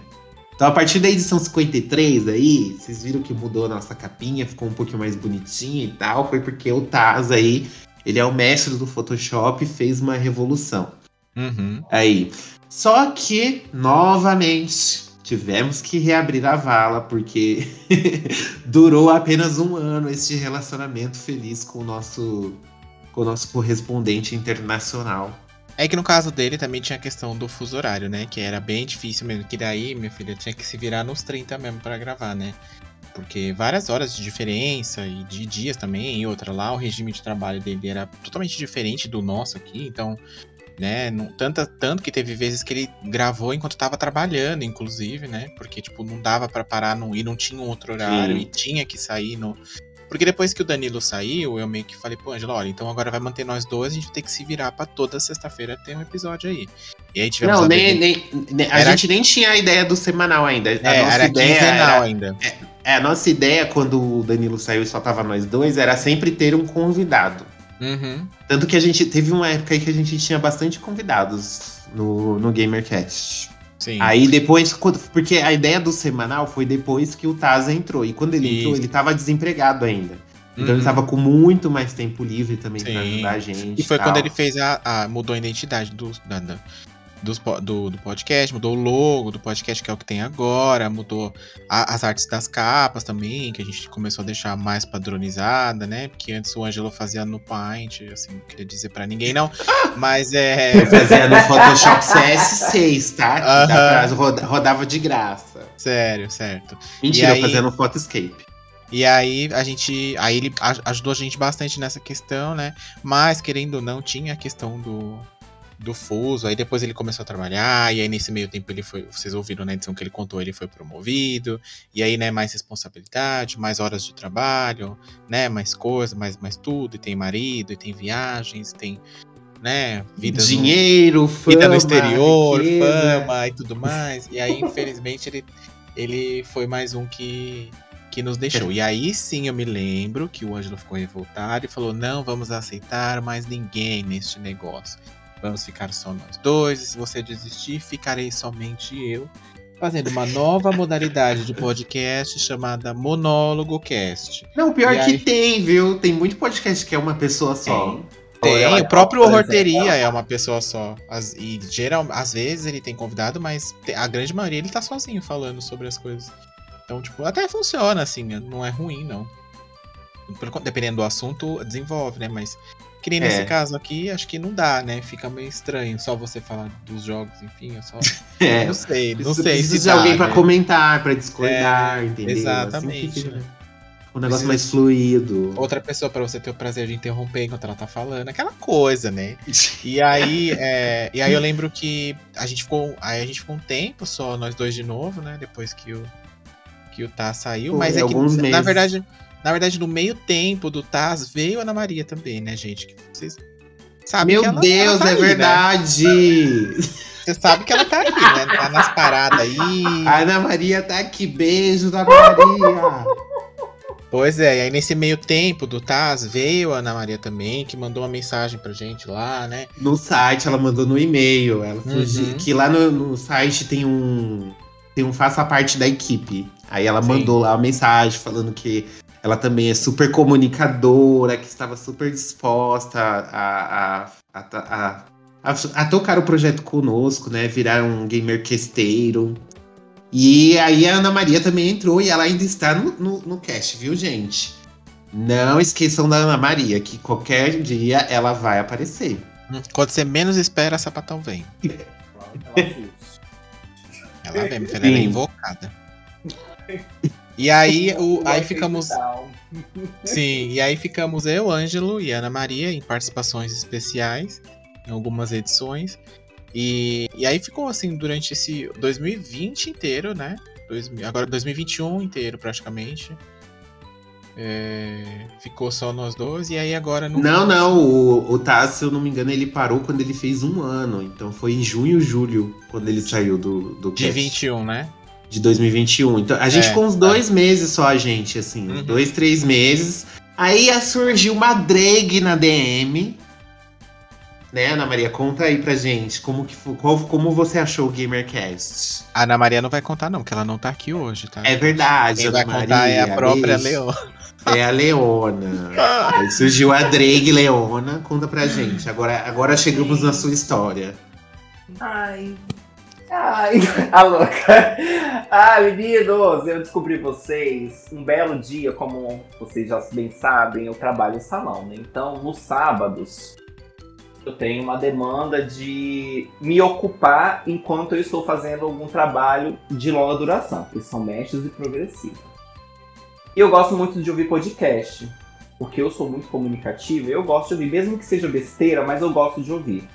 Então, a partir da edição 53 aí, vocês viram que mudou a nossa capinha, ficou um pouquinho mais bonitinha e tal. Foi porque o Taz aí, ele é o mestre do Photoshop e fez uma revolução. Uhum. Aí. Só que, novamente, tivemos que reabrir a vala, porque durou apenas um ano este relacionamento feliz com o nosso, com o nosso correspondente internacional. É que no caso dele também tinha a questão do fuso horário, né? Que era bem difícil mesmo. Que daí, minha filha, tinha que se virar nos 30 mesmo pra gravar, né? Porque várias horas de diferença e de dias também. E outra, lá o regime de trabalho dele era totalmente diferente do nosso aqui. Então, né? Não, tanta, tanto que teve vezes que ele gravou enquanto tava trabalhando, inclusive, né? Porque, tipo, não dava pra parar e não tinha um outro horário. Sim. E tinha que sair no. Porque depois que o Danilo saiu, eu meio que falei pro Ângelo, olha, então agora vai manter nós dois, a gente vai ter que se virar pra toda sexta-feira ter um episódio aí. E aí tivemos Não, a nem, nem, nem- a Era- gente nem tinha a ideia do semanal ainda. A É, nossa era ideia quinzenal era, ainda. é, a nossa ideia quando o Danilo saiu e só tava nós dois era sempre ter um convidado. Uhum. Tanto que a gente teve uma época aí que a gente tinha bastante convidados no, no GamerCast. Sim. Aí depois, porque a ideia do semanal foi depois que o Taz entrou. E quando ele entrou, Isso. ele tava desempregado ainda. Então Uhum. ele tava com muito mais tempo livre também pra Sim. ajudar a gente. E foi tal. quando ele fez a, a- mudou a identidade do, da- da- dos do, do podcast, mudou o logo do podcast, que é o que tem agora, mudou a- as artes das capas também, que a gente começou a deixar mais padronizada, né? Porque antes o Ângelo fazia no Paint, assim, não queria dizer pra ninguém, não. Mas é. Fazia no Photoshop CS6, tá? Que dá pra- roda- rodava de graça. Sério, certo. Mentira, E aí- eu fazia no Photoscape. E aí a gente. Aí ele ajudou a gente bastante nessa questão, né? Mas, querendo ou não, tinha a questão do, do fuso. Aí depois ele começou a trabalhar. E aí, nesse meio tempo, ele foi. Vocês ouviram na edição que ele contou, ele foi promovido. E aí, né, mais responsabilidade, mais horas de trabalho, né? Mais coisa, mais, mais tudo. E tem marido, e tem viagens, tem. Né, vida no- Dinheiro, fama, vida no exterior, riqueza. fama e tudo mais. E aí, infelizmente, ele, ele foi mais um que, que nos deixou. E aí sim eu me lembro que o Ângelo ficou revoltado e falou: não vamos aceitar mais ninguém neste negócio. Vamos ficar só nós dois. E se você desistir, ficarei somente eu. Fazendo uma nova modalidade de podcast chamada Monólogo Cast. Não, pior E que aí? tem, viu? Tem muito podcast que é uma pessoa só. Tem, o próprio Horteria é uma pessoa só. As- e geral, às vezes ele tem convidado, mas a grande maioria ele tá sozinho falando sobre as coisas. Então, tipo, até funciona, assim, não é ruim, não. Dependendo do assunto, desenvolve, né? Mas, que nem nesse É. caso aqui, acho que não dá, né? Fica meio estranho só você falar dos jogos, enfim, é só. É. não sei, não Precisa- sei precisa se de dá, alguém pra né? comentar, pra discordar, entendeu? exatamente, Assim que fica né? um negócio Precisa- mais fluido. Outra pessoa pra você ter o prazer de interromper enquanto ela tá falando, aquela coisa, né? E aí, é, e aí eu lembro que a gente ficou, aí a gente ficou um tempo só nós dois de novo, né? Depois que o que o Taz saiu, Foi, mas é que alguns na meses. verdade, na verdade no meio tempo do Taz veio a Ana Maria também, né, gente? Que Vocês sabem Meu ela, Deus, ela tá é aí, né? verdade! Você sabe que ela tá aqui, né? Tá nas paradas aí. A Ana Maria tá aqui, beijo da Maria! Pois é, e aí nesse meio tempo do Taz veio a Ana Maria também, que mandou uma mensagem pra gente lá, né? No site, ela mandou no e-mail. Ela Uhum. que lá no, no site tem um. Tem um faça parte da equipe. Aí ela Sim. mandou lá uma mensagem falando que ela também é super comunicadora, que estava super disposta a, a, a, a, a, a tocar o projeto conosco, né? Virar um gamer questeiro. E aí a Ana Maria também entrou e ela ainda está no, no, no cast, viu, gente? Não esqueçam da Ana Maria, que qualquer dia ela vai aparecer. Hum, Quando você menos espera, a sapatão vem. Ela vem, ela é invocada. E aí, o, aí ficamos. Sim, e aí ficamos eu, Ângelo e Ana Maria em participações especiais em algumas edições. E, e aí ficou assim durante esse 2020 inteiro, né? Dois- agora 2021 inteiro praticamente. É, ficou só nós dois, e aí agora no. Não, não, o, o Taz, se eu não me engano, ele parou quando ele fez um ano. Então foi em junho, julho, quando ele saiu do, do De cast, 21, né? De 2021. Então a gente É, ficou uns dois meses só, a gente, assim, Uhum. dois, três meses. Aí surgiu uma drag na DM. Né, Ana Maria? Conta aí pra gente como, que, qual, como você achou o GamerCast. A Ana Maria não vai contar, não, porque ela não tá aqui hoje, tá? É verdade, Quem Ana vai Maria. contar é a própria beijo. Leona. É a Leona. Aí surgiu a drag Leona. Conta pra gente. Agora, agora chegamos na sua história. Ai. Ai, a louca. Ai, meninos, eu descobri vocês. Um belo dia, como vocês já bem sabem, eu trabalho em salão, né? Então, nos sábados, eu tenho uma demanda de me ocupar enquanto eu estou fazendo algum trabalho de longa duração, que são mestres e progressivos. E eu gosto muito de ouvir podcast, porque eu sou muito comunicativo, eu gosto de ouvir, mesmo que seja besteira, mas eu gosto de ouvir.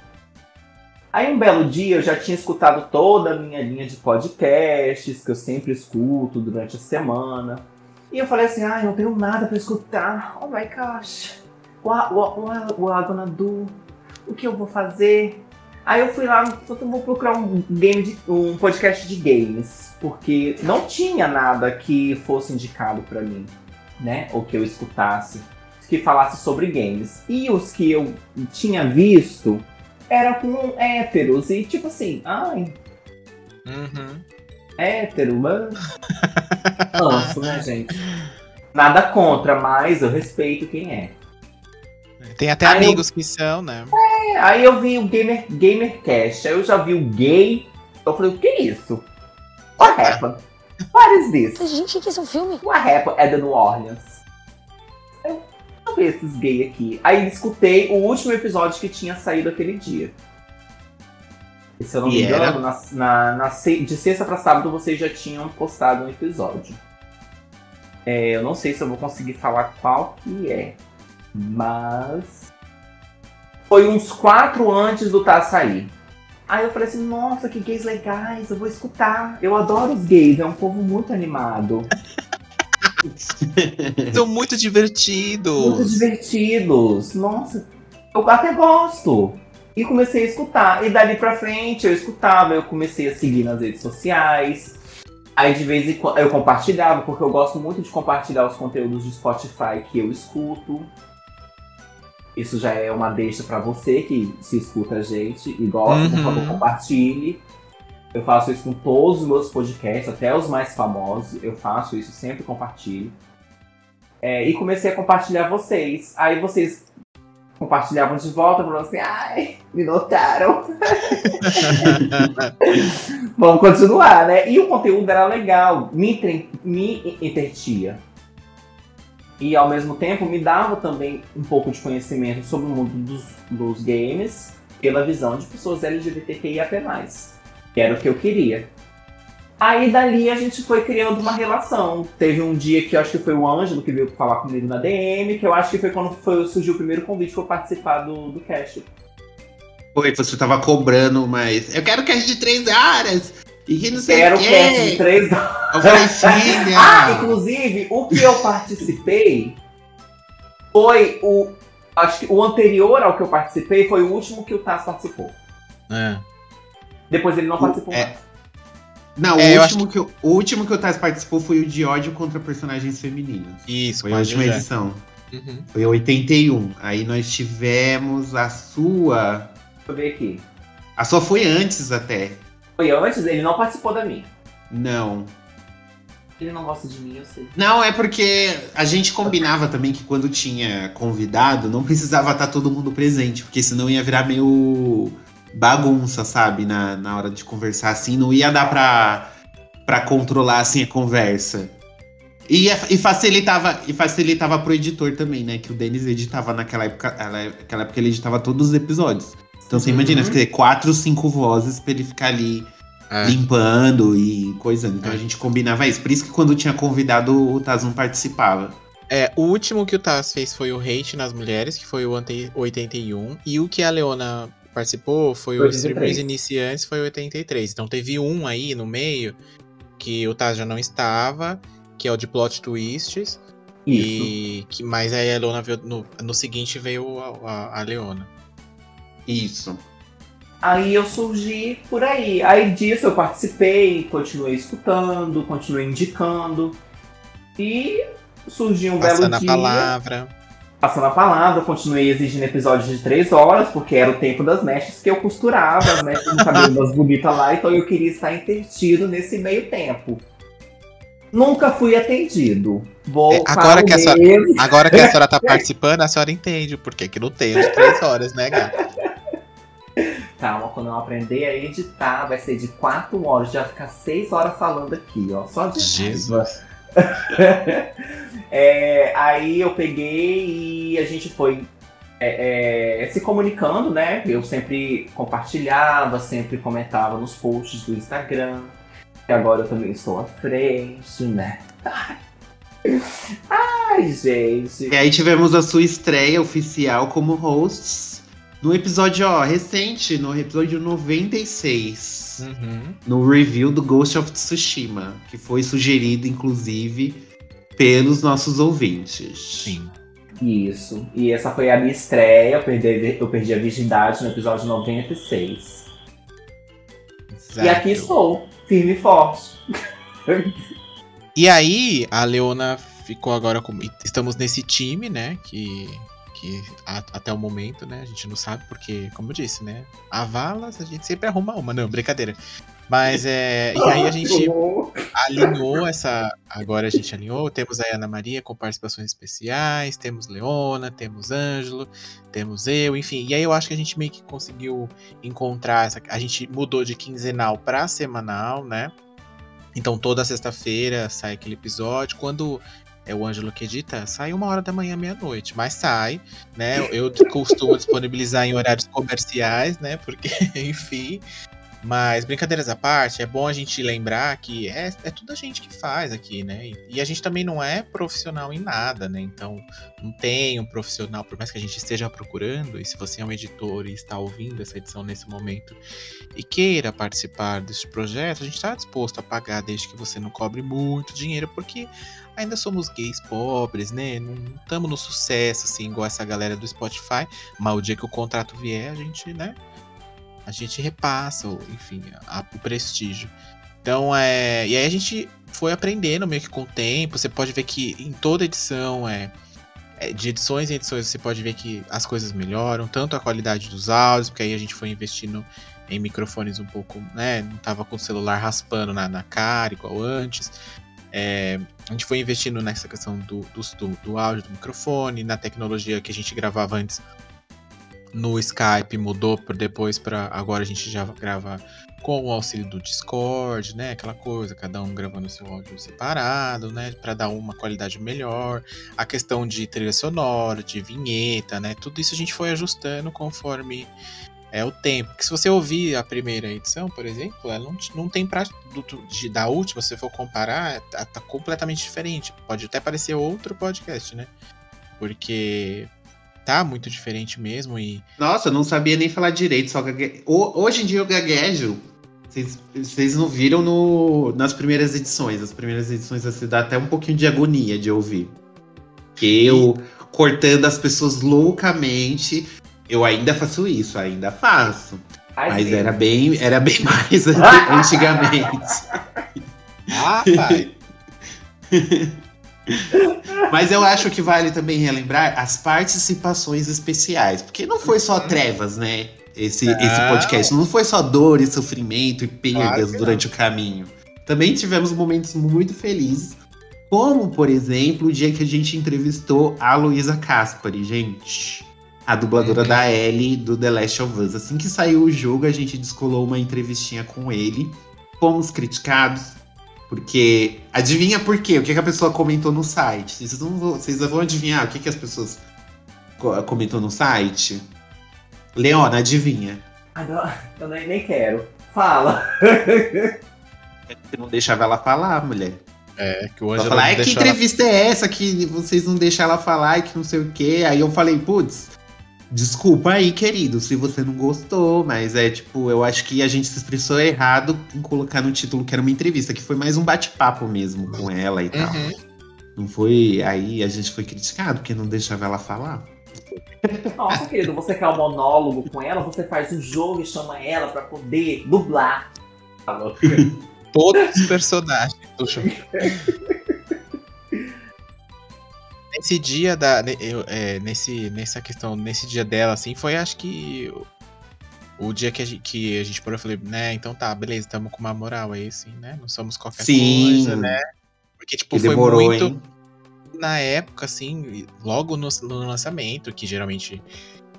Aí um belo dia eu já tinha escutado toda a minha linha de podcasts, que eu sempre escuto durante a semana. E eu falei assim, ai, não tenho nada pra escutar. Oh my gosh. What, what? O que eu vou fazer? Aí eu fui lá, vou procurar um game de, um podcast de games, porque não tinha nada que fosse indicado pra mim, né? Ou que eu escutasse, que falasse sobre games. E os que eu tinha visto eram com héteros e tipo assim, ai, Uhum. hétero, mano. Nossa, né, gente? Nada contra, mas eu respeito quem é. Tem até Aí eu- amigos que são, né? É, Aí eu vi o Gamer, Gamercast, aí eu já vi o gay. Eu falei, o que é isso? What happened? What is this? Gente, que isso é um filme? What happened at the New Orleans? Vi esses gays aqui. Aí escutei o último episódio que tinha saído aquele dia. E se eu não me engano, na, na- na de sexta pra sábado vocês já tinham postado um episódio. É, eu não sei se eu vou conseguir falar qual que é. Mas. Foi uns quatro antes do Tá sair. Aí eu falei assim, nossa, que gays legais, eu vou escutar. Eu adoro os gays, é um povo muito animado. São muito divertidos. Muito divertidos. Nossa, eu até gosto. E comecei a escutar. E dali pra frente eu escutava, eu comecei a seguir nas redes sociais. Aí de vez em quando eu compartilhava, porque eu gosto muito de compartilhar os conteúdos de Spotify que eu escuto. Isso já é uma deixa pra você que se escuta a gente e gosta, por Uhum. favor, compartilhe. Eu faço isso com todos os meus podcasts, até os mais famosos. Eu faço isso, sempre compartilho. É, e comecei a compartilhar vocês. Aí vocês compartilhavam de volta, falando assim, ai, me notaram. Vamos continuar, né? E o conteúdo era legal, me, me entretia. E ao mesmo tempo me dava também um pouco de conhecimento sobre o mundo dos, dos games pela visão de pessoas LGBTQIAP+, que era o que eu queria. Aí dali a gente foi criando uma relação. Teve um dia que eu acho que foi o Ângelo que veio falar comigo na DM, que eu acho que foi quando foi, surgiu o primeiro convite eu participar do, do cast. Foi, você tava cobrando, mas. Eu quero cast de três horas! E que não sei Era o o quê. cast de três Eu falei, filha! Ah, inclusive, o que eu participei foi o. Acho que o anterior ao que eu participei foi o último que o Taz participou. É. Depois ele não O- participou é. mais. Não, É, eu o, último que, eu- o último que o Taz participou foi o de ódio contra personagens femininos. Isso, Foi a última Jujé. edição. Uhum. Foi 81. Aí nós tivemos a sua. Deixa eu ver aqui. A sua foi antes até. Foi antes, ele não participou da minha. Não. Ele não gosta de mim, eu sei. Não, é porque a gente combinava também que quando tinha convidado, não precisava estar todo mundo presente, porque senão ia virar meio bagunça, sabe? Na, na hora de conversar assim, não ia dar pra, pra controlar assim a conversa. E, e, facilitava, e facilitava pro editor também, né? Que o Denis editava naquela época. ela- Naquela época ele editava todos os episódios. Então você imagina, Uhum. ter quatro, cinco vozes pra ele ficar ali É. limpando e coisando. Então É. a gente combinava isso. Por isso que quando tinha convidado, o Taz não participava. É, o último que o Taz fez foi o Hate nas Mulheres, que foi o ante 81. E o que a Leona participou foi o 83. Streamers Iniciantes, foi o 83. Então teve um aí no meio que o Taz já não estava, que é o de Plot Twists. Isso. E que, mas aí a Leona veio no, no seguinte veio a, a, a Leona. Isso. Aí eu surgi por aí. Aí disso eu participei, continuei escutando, continuei indicando. E surgiu um Passando belo a dia. palavra. Passando a palavra, continuei exigindo episódios de três horas, porque era o tempo das mechas que eu costurava, as mechas no cabelo das bonitas lá, então eu queria estar entretido nesse meio tempo. Nunca fui atendido. Vou É, agora que a senhora-. Agora que a senhora tá participando, a senhora entende o porquê que não tem de três horas, né, gata? Calma, quando eu aprender a editar, vai ser de quatro horas, já ficar seis horas falando aqui, ó. Só de Jesus. É, aí eu peguei e a gente foi é, é, se comunicando, né? Eu sempre compartilhava, sempre comentava nos posts do Instagram. E agora eu também estou à frente, né? Ai, gente. E aí tivemos a sua estreia oficial como hosts no episódio, ó, recente, no episódio 96. Uhum. No review do Ghost of Tsushima, que foi sugerido, inclusive, pelos nossos ouvintes. Sim. Isso. E essa foi a minha estreia. Eu perdi, eu perdi a virgindade no episódio 96. E aqui Exato. estou, firme e forte. E aí, a Leona ficou agora com. Estamos nesse time, né? Que. Que a- até o momento, né? A gente não sabe, porque, como eu disse, né? A valas a gente sempre arruma uma, não, brincadeira. Mas é. E aí a gente alinhou essa. Agora a gente alinhou. Temos a Ana Maria com participações especiais, temos Leona, temos Ângelo, temos eu, enfim. E aí eu acho que a gente meio que conseguiu encontrar essa. A gente mudou de quinzenal para semanal, né? Então toda sexta-feira sai aquele episódio. Quando é o Ângelo que edita, sai uma hora da manhã, meia-noite. Mas sai, né? Eu costumo disponibilizar em horários comerciais, né? Porque, enfim. Mas brincadeiras à parte, é bom a gente lembrar que é, é tudo a gente que faz aqui, né? E, a gente também não é profissional em nada, né? Então não tem um profissional, por mais que a gente esteja procurando, e se você é um editor e está ouvindo essa edição nesse momento e queira participar desse projeto, a gente está disposto a pagar desde que você não cobre muito dinheiro, porque ainda somos gays pobres, né? Não estamos no sucesso, assim, igual essa galera do Spotify, mas o dia que o contrato vier, a gente, né? A gente repassa, enfim, a- o prestígio. Então, é. E aí a gente foi aprendendo meio que com o tempo. Você pode ver que em toda edição é. é, De edições em edições você pode ver que as coisas melhoram, tanto a qualidade dos áudios, porque aí a gente foi investindo em microfones um pouco, né? Não tava com o celular raspando na, na cara, igual antes. É, a gente foi investindo nessa questão do, do, do áudio, do microfone, na tecnologia que a gente gravava antes no Skype, mudou por depois para agora a gente já grava com o auxílio do Discord, né? Aquela coisa, cada um gravando seu áudio separado, né? Para dar uma qualidade melhor. A questão de trilha sonora, de vinheta, né? Tudo isso a gente foi ajustando conforme é o tempo. Porque se você ouvir a primeira edição, por exemplo, ela não, não tem pra, de- da última, se você for comparar, tá, tá completamente diferente. Pode até parecer outro podcast, né? Porque tá muito diferente mesmo e Nossa, eu não sabia nem falar direito, só gague... Ho- Hoje em dia eu gaguejo. Vocês- não viram no... nas primeiras edições. As primeiras edições você dá até um pouquinho de agonia de ouvir. Que eu cortando as pessoas loucamente. Eu ainda faço isso, ainda faço. Ai, Mas sim. era bem, era bem mais antigamente. Ah, pai. Mas eu acho que vale também relembrar as participações especiais. Porque não foi só trevas, né? Esse, Não. esse podcast. Não foi só dor e sofrimento e perdas Claro durante o caminho. Também tivemos momentos muito felizes. Como, por exemplo, o dia que a gente entrevistou a Luísa Caspari, gente. A dubladora Uhum. da Ellie do The Last of Us. Assim que saiu o jogo, a gente descolou uma entrevistinha com ele. Fomos criticados. Porque. Adivinha por quê? O que, que a pessoa comentou no site? Vocês, não vão, vocês vão adivinhar o que, que as pessoas co- comentou no site? Leona, adivinha. Ai, não, eu nem, nem quero. Fala. Você não deixava ela falar, mulher. É, que o Ela falar, não "Ai, que deixou ela- entrevista é essa que vocês não deixam ela falar e que não sei o quê? Aí eu falei, putz, desculpa aí, querido, se você não gostou, mas é tipo, eu acho que a gente se expressou errado em colocar no título que era uma entrevista, que foi mais um bate-papo mesmo com ela e tal. Uhum. Não foi. Aí a gente foi criticado porque não deixava ela falar. Nossa, querido, você quer um monólogo com ela, você faz um jogo e chama ela pra poder dublar. Falou. Todos os personagens do. Nesse dia da. eu, é, nesse, nessa questão, nesse dia dela, assim, foi acho que. O, o dia que a, gente, que a gente parou, eu falei, né, então tá, beleza, estamos com uma moral aí, assim, né? Não somos qualquer Sim. coisa, né? Porque, tipo, Que foi demorou, muito. hein? na época, assim, logo no, no lançamento, que geralmente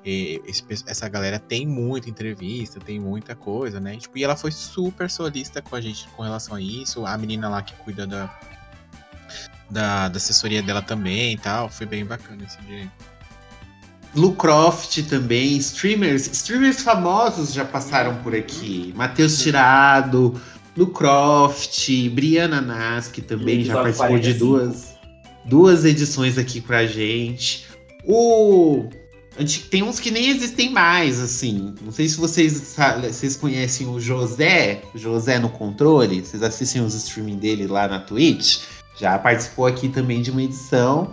pe- essa galera tem muita entrevista, tem muita coisa, né? E, tipo, e ela foi super solista com a gente com relação a isso. A menina lá que cuida da, da, da assessoria dela também e tal. Foi bem bacana esse dia. aí. Lu Croft também, streamers, streamers famosos já passaram por aqui. Matheus Tirado, Lu Croft, Briana Nas, que também já participou de 45. duas, duas edições aqui pra gente. O. Tem uns que nem existem mais, assim. Não sei se vocês, vocês conhecem o José, José no controle. Vocês assistem os streaming dele lá na Twitch. Já participou aqui também de uma edição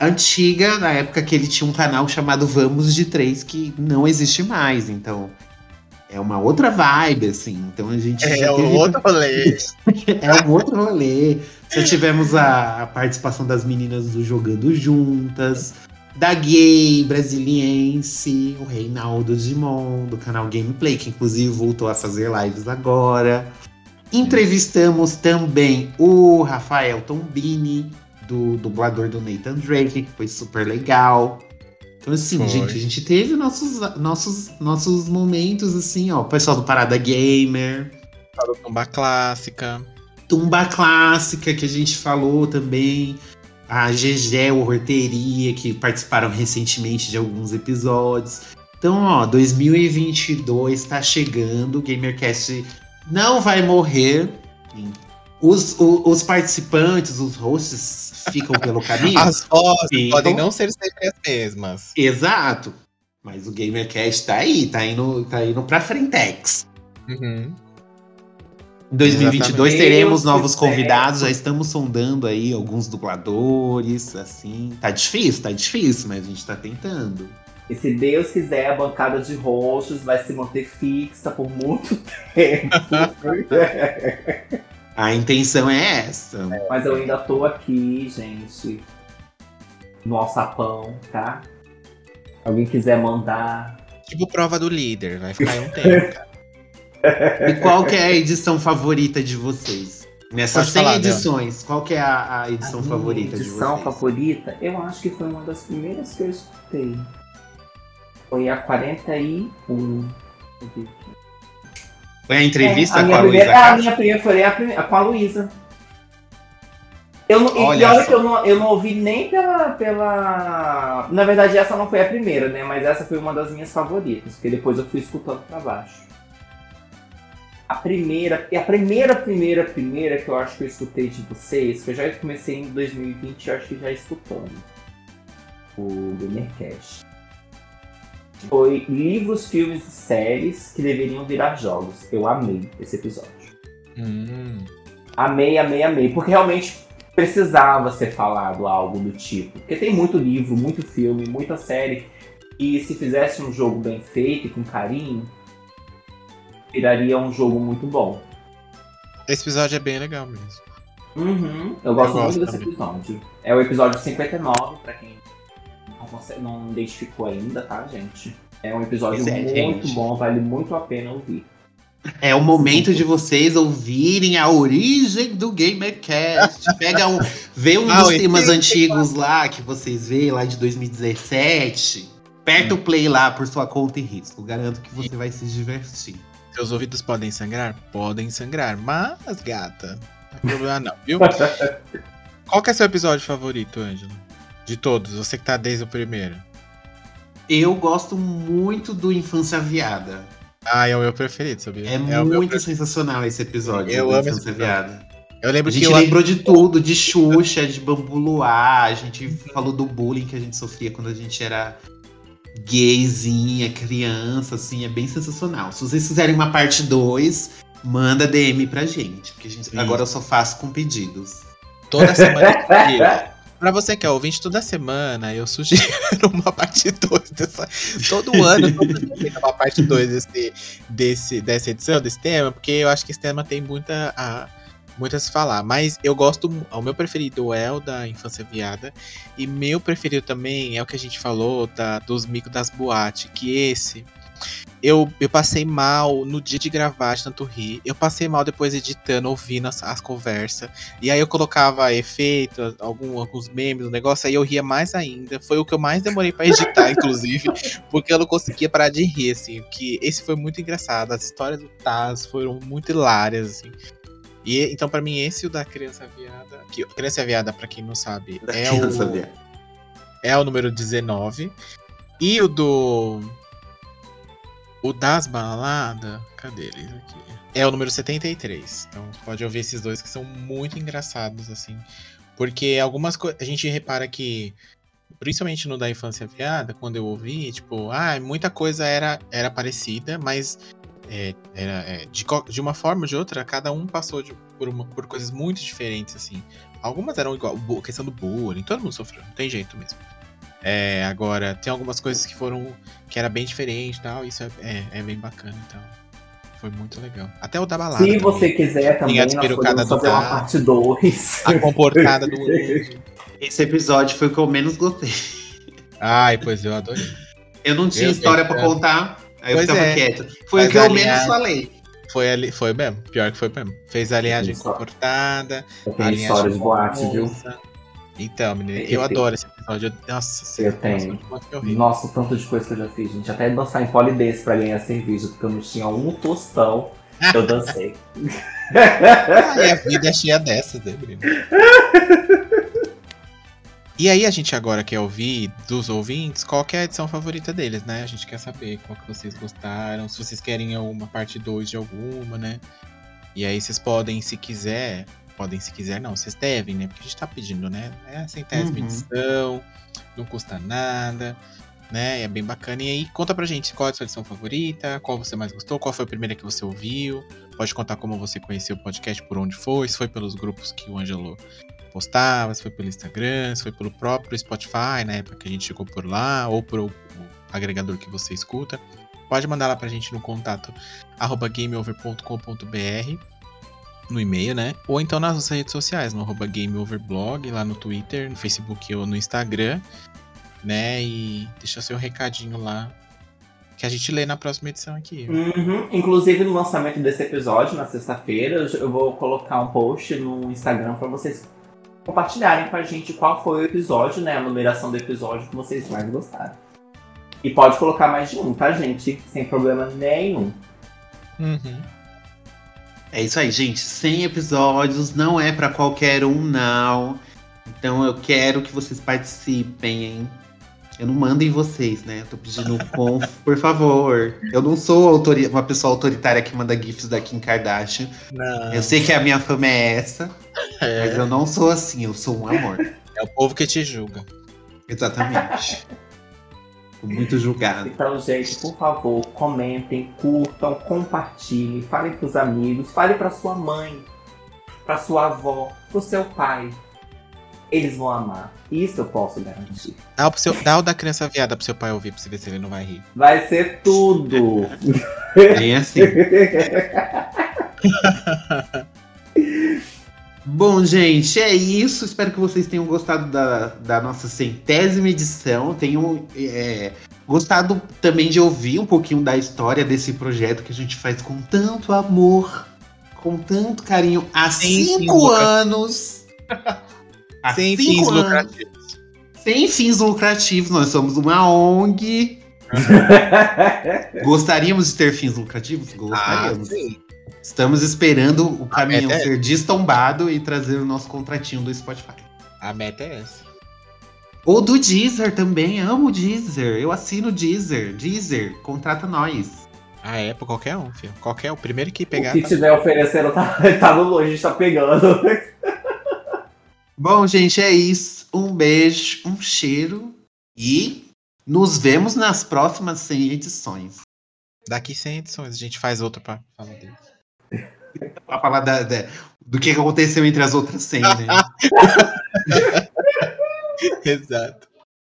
antiga, na época que ele tinha um canal chamado Vamos de Três, que não existe mais. Então, é uma outra vibe, assim. Então a gente. É um teve- outro rolê. é um outro rolê. Já tivemos a, a participação das meninas do Jogando Juntas, da gay brasiliense, o Reinaldo Dimon, do canal Gameplay, que inclusive voltou a fazer lives agora. Entrevistamos também o Rafael Tombini, do dublador do Nathan Drake, que foi super legal. Então, assim, Foi. gente, a gente teve nossos, nossos, nossos momentos, assim, ó. O pessoal do Parada Gamer, Tumba clássica. Tumba Clássica, que a gente falou também. A GG, o Horteria, que participaram recentemente de alguns episódios. Então, ó, 2022 tá chegando. O GamerCast não vai morrer. Os, o- os participantes, os hosts, ficam pelo caminho. As vozes Ficam. podem não ser sempre as mesmas. Exato. Mas o GamerCast tá aí, tá indo, tá indo pra frentex. Uhum. Em 2022 Exatamente. teremos novos convidados, já estamos sondando aí alguns dubladores, assim. Tá difícil, tá difícil, mas a gente tá tentando. E se Deus quiser, a bancada de roxos vai se manter fixa por muito tempo. A intenção é essa. Mas eu ainda tô aqui, gente. No alçapão, tá? Alguém quiser mandar. Tipo prova do líder, vai ficar aí um tempo. E qual que é a edição favorita de vocês? Nessas Pode 100 falar, Leandro. edições, qual que é a, a edição A favorita de edição vocês? favorita, eu acho que foi uma das primeiras que eu escutei. Foi a 41. Deixa eu ver aqui. Foi a entrevista É, a com a Luísa primeira, a minha primeira foi a, prime- a com a Luísa. Eu não, e Olha olha só. que eu não, eu não ouvi nem pela, pela. Na verdade, essa não foi a primeira, né? Mas essa foi uma das minhas favoritas, porque depois eu fui escutando pra baixo. A primeira, e a primeira, primeira, primeira que eu acho que eu escutei de vocês, que eu já comecei em 2020, eu acho que já escutando. O Gamercast. Foi livros, filmes e séries que deveriam virar jogos. Eu amei esse episódio. Hum. Amei, amei, amei. Porque realmente precisava ser falado algo do tipo. Porque tem muito livro, muito filme, muita série. E se fizesse um jogo bem feito e com carinho, viraria um jogo muito bom. Esse episódio é bem legal mesmo. Uhum, eu gosto Eu muito gosto desse também. episódio. É o episódio 59, pra quem não, conse- não identificou ainda, tá, gente? É um episódio é, muito gente. bom, vale muito a pena ouvir. É o momento de vocês ouvirem a origem do GamerCast. Pega um, vê um Ah, dos temas antigos lá que vocês veem lá de 2017. Aperta o play lá por sua conta e risco. Garanto que você vai se divertir. Seus ouvidos podem sangrar? Podem sangrar. Mas, gata, não tem problema não, viu? Qual que é seu episódio favorito, Ângelo? De todos, você que tá desde o primeiro. Eu gosto muito do Infância Viada. Ah, é o meu preferido, sabia? É, meu muito sensacional esse episódio Eu do amo Infância esse. Viada. Eu lembro A que gente eu... lembrou de tudo, de Xuxa, de Bambu Luar, a gente falou do bullying que a gente sofria quando a gente era gayzinha, criança, assim, é bem sensacional. Se vocês fizerem uma parte 2, manda DM pra gente, porque a gente, Sim. agora eu só faço com pedidos. Toda semana. Pra você que é ouvinte, toda semana eu sugiro uma parte 2 dessa. Todo ano eu uma parte 2 desse, desse, dessa edição, desse tema, porque eu acho que esse tema tem muita a, muito a se falar. Mas eu gosto. O meu preferido é o da Infância Viada. E meu preferido também é o que a gente falou da, dos micos das boates. Que esse. Eu, eu passei mal no dia de gravar, de tanto rir. Eu passei mal depois editando, ouvindo as, as conversas. E aí eu colocava efeito, algum, alguns memes, no negócio, aí eu ria mais ainda. Foi o que eu mais demorei pra editar, inclusive, porque eu não conseguia parar de rir, assim. Que esse foi muito engraçado. As histórias do Taz foram muito hilárias, assim. E então, pra mim, esse o da criança viada. Que, criança viada, pra quem não sabe, Da é o, viada. é o número 19. E o do. O das baladas. Cadê eles aqui? É o número 73. Então pode ouvir esses dois que são muito engraçados, assim. Porque algumas coisas. A gente repara que. Principalmente no da infância viada, quando eu ouvi, tipo, ah, muita coisa era, era parecida, mas é, era, é, de, de uma forma ou de outra, cada um passou de- por, uma- por coisas muito diferentes, assim. Algumas eram igual, questão do bullying, todo mundo sofreu, não tem jeito mesmo. É, agora, tem algumas coisas que foram, que era bem diferente e tal, isso é, é, é bem bacana, então. Foi muito legal. Até o da balada Se também. você quiser também, nós podemos do fazer uma gato. parte 2. A comportada do. Esse episódio foi o que eu menos gostei. Ai, pois eu adorei. Eu não tinha Eu história é. contar, aí eu Pois ficava é. quieto. Foi o Mas que eu aliás- menos falei. Foi ali, foi mesmo. Pior que foi mesmo. Fez a linhagem comportada. Eu a linhagem história de boate, viu? Então, menina, Eu eu, adoro esse episódio. Nossa, Eu nossa, tenho. nossa, tanto de coisa que eu já fiz, gente. Até dançar em polidense pra ganhar cerveja, porque eu não tinha um tostão. Eu dancei. Ai, a vida é cheia dessas, né, Bruno? E aí a gente agora quer ouvir dos ouvintes qual que é a edição favorita deles, né? A gente quer saber qual que vocês gostaram, se vocês querem uma parte 2 de alguma, né? E aí vocês podem, se quiser, podem se quiser, não, vocês devem, né? Porque a gente tá pedindo, né? É a centésima Uhum. edição, não custa nada, né? É bem bacana. E aí conta pra gente qual é a sua edição favorita, qual você mais gostou, qual foi a primeira que você ouviu. Pode contar como você conheceu o podcast, por onde foi, se foi pelos grupos que o Ângelo postava, se foi pelo Instagram, se foi pelo próprio Spotify, na época que a gente chegou por lá, ou por o, o agregador que você escuta. Pode mandar lá pra gente no contato arroba gameover.com.br no e-mail, né? Ou então nas redes sociais, no gameoverblog, lá no Twitter, no Facebook ou no Instagram, né? E deixa seu recadinho lá que a gente lê na próxima edição aqui. Uhum. Inclusive, no lançamento desse episódio, na sexta-feira, eu- eu vou colocar um post no Instagram pra vocês compartilharem com a gente qual foi o episódio, né? A numeração do episódio que vocês mais gostaram. E pode colocar mais de um, tá, gente? Sem problema nenhum. Uhum. É isso aí, gente. 100 episódios não é pra qualquer um, não. Então eu quero que vocês participem, hein? Eu não mando em vocês, né? Eu tô pedindo com, por favor. Eu não sou autori- uma pessoa autoritária que manda gifs da Kim Kardashian. Não, Eu sei que a minha fama é essa, mas é, eu não sou assim. Eu sou um amor. é o povo que te julga. Exatamente. Tô muito julgado. Então, gente, por favor, comentem, curtam, compartilhem, falem pros amigos, falem pra sua mãe, pra sua avó, pro seu pai. Eles vão amar. Isso eu posso garantir. Dá o, seu, dá o da criança viada pro seu pai ouvir, pra você ver se ele não vai rir. Vai ser tudo. Bem assim. Bom, gente, é isso. Espero que vocês tenham gostado da, da nossa centésima edição. Tenham é, gostado também de ouvir um pouquinho da história desse projeto que a gente faz com tanto amor, com tanto carinho há Sem cinco anos. Há Sem cinco fins anos. lucrativos. Sem fins lucrativos. Nós somos uma ONG. Gostaríamos de ter fins lucrativos? Gostaríamos. Ah, sim. Estamos esperando o caminhão é- ser destombado e trazer o nosso contratinho do Spotify. A meta é essa. Ou do Deezer também, amo o Deezer. Eu assino o Deezer. Deezer, contrata nós. Ah, é pra qualquer um, filho. Qualquer, o primeiro que O pegar. que tá- tiver oferecendo tá, tá no longe, a gente tá pegando. Bom, gente, é isso. Um beijo, um cheiro e nos vemos nas próximas 100 edições. Daqui 100 edições, a gente faz outro pra falar dele. Pra falar da- da- do que aconteceu entre as outras 100, né? Exato.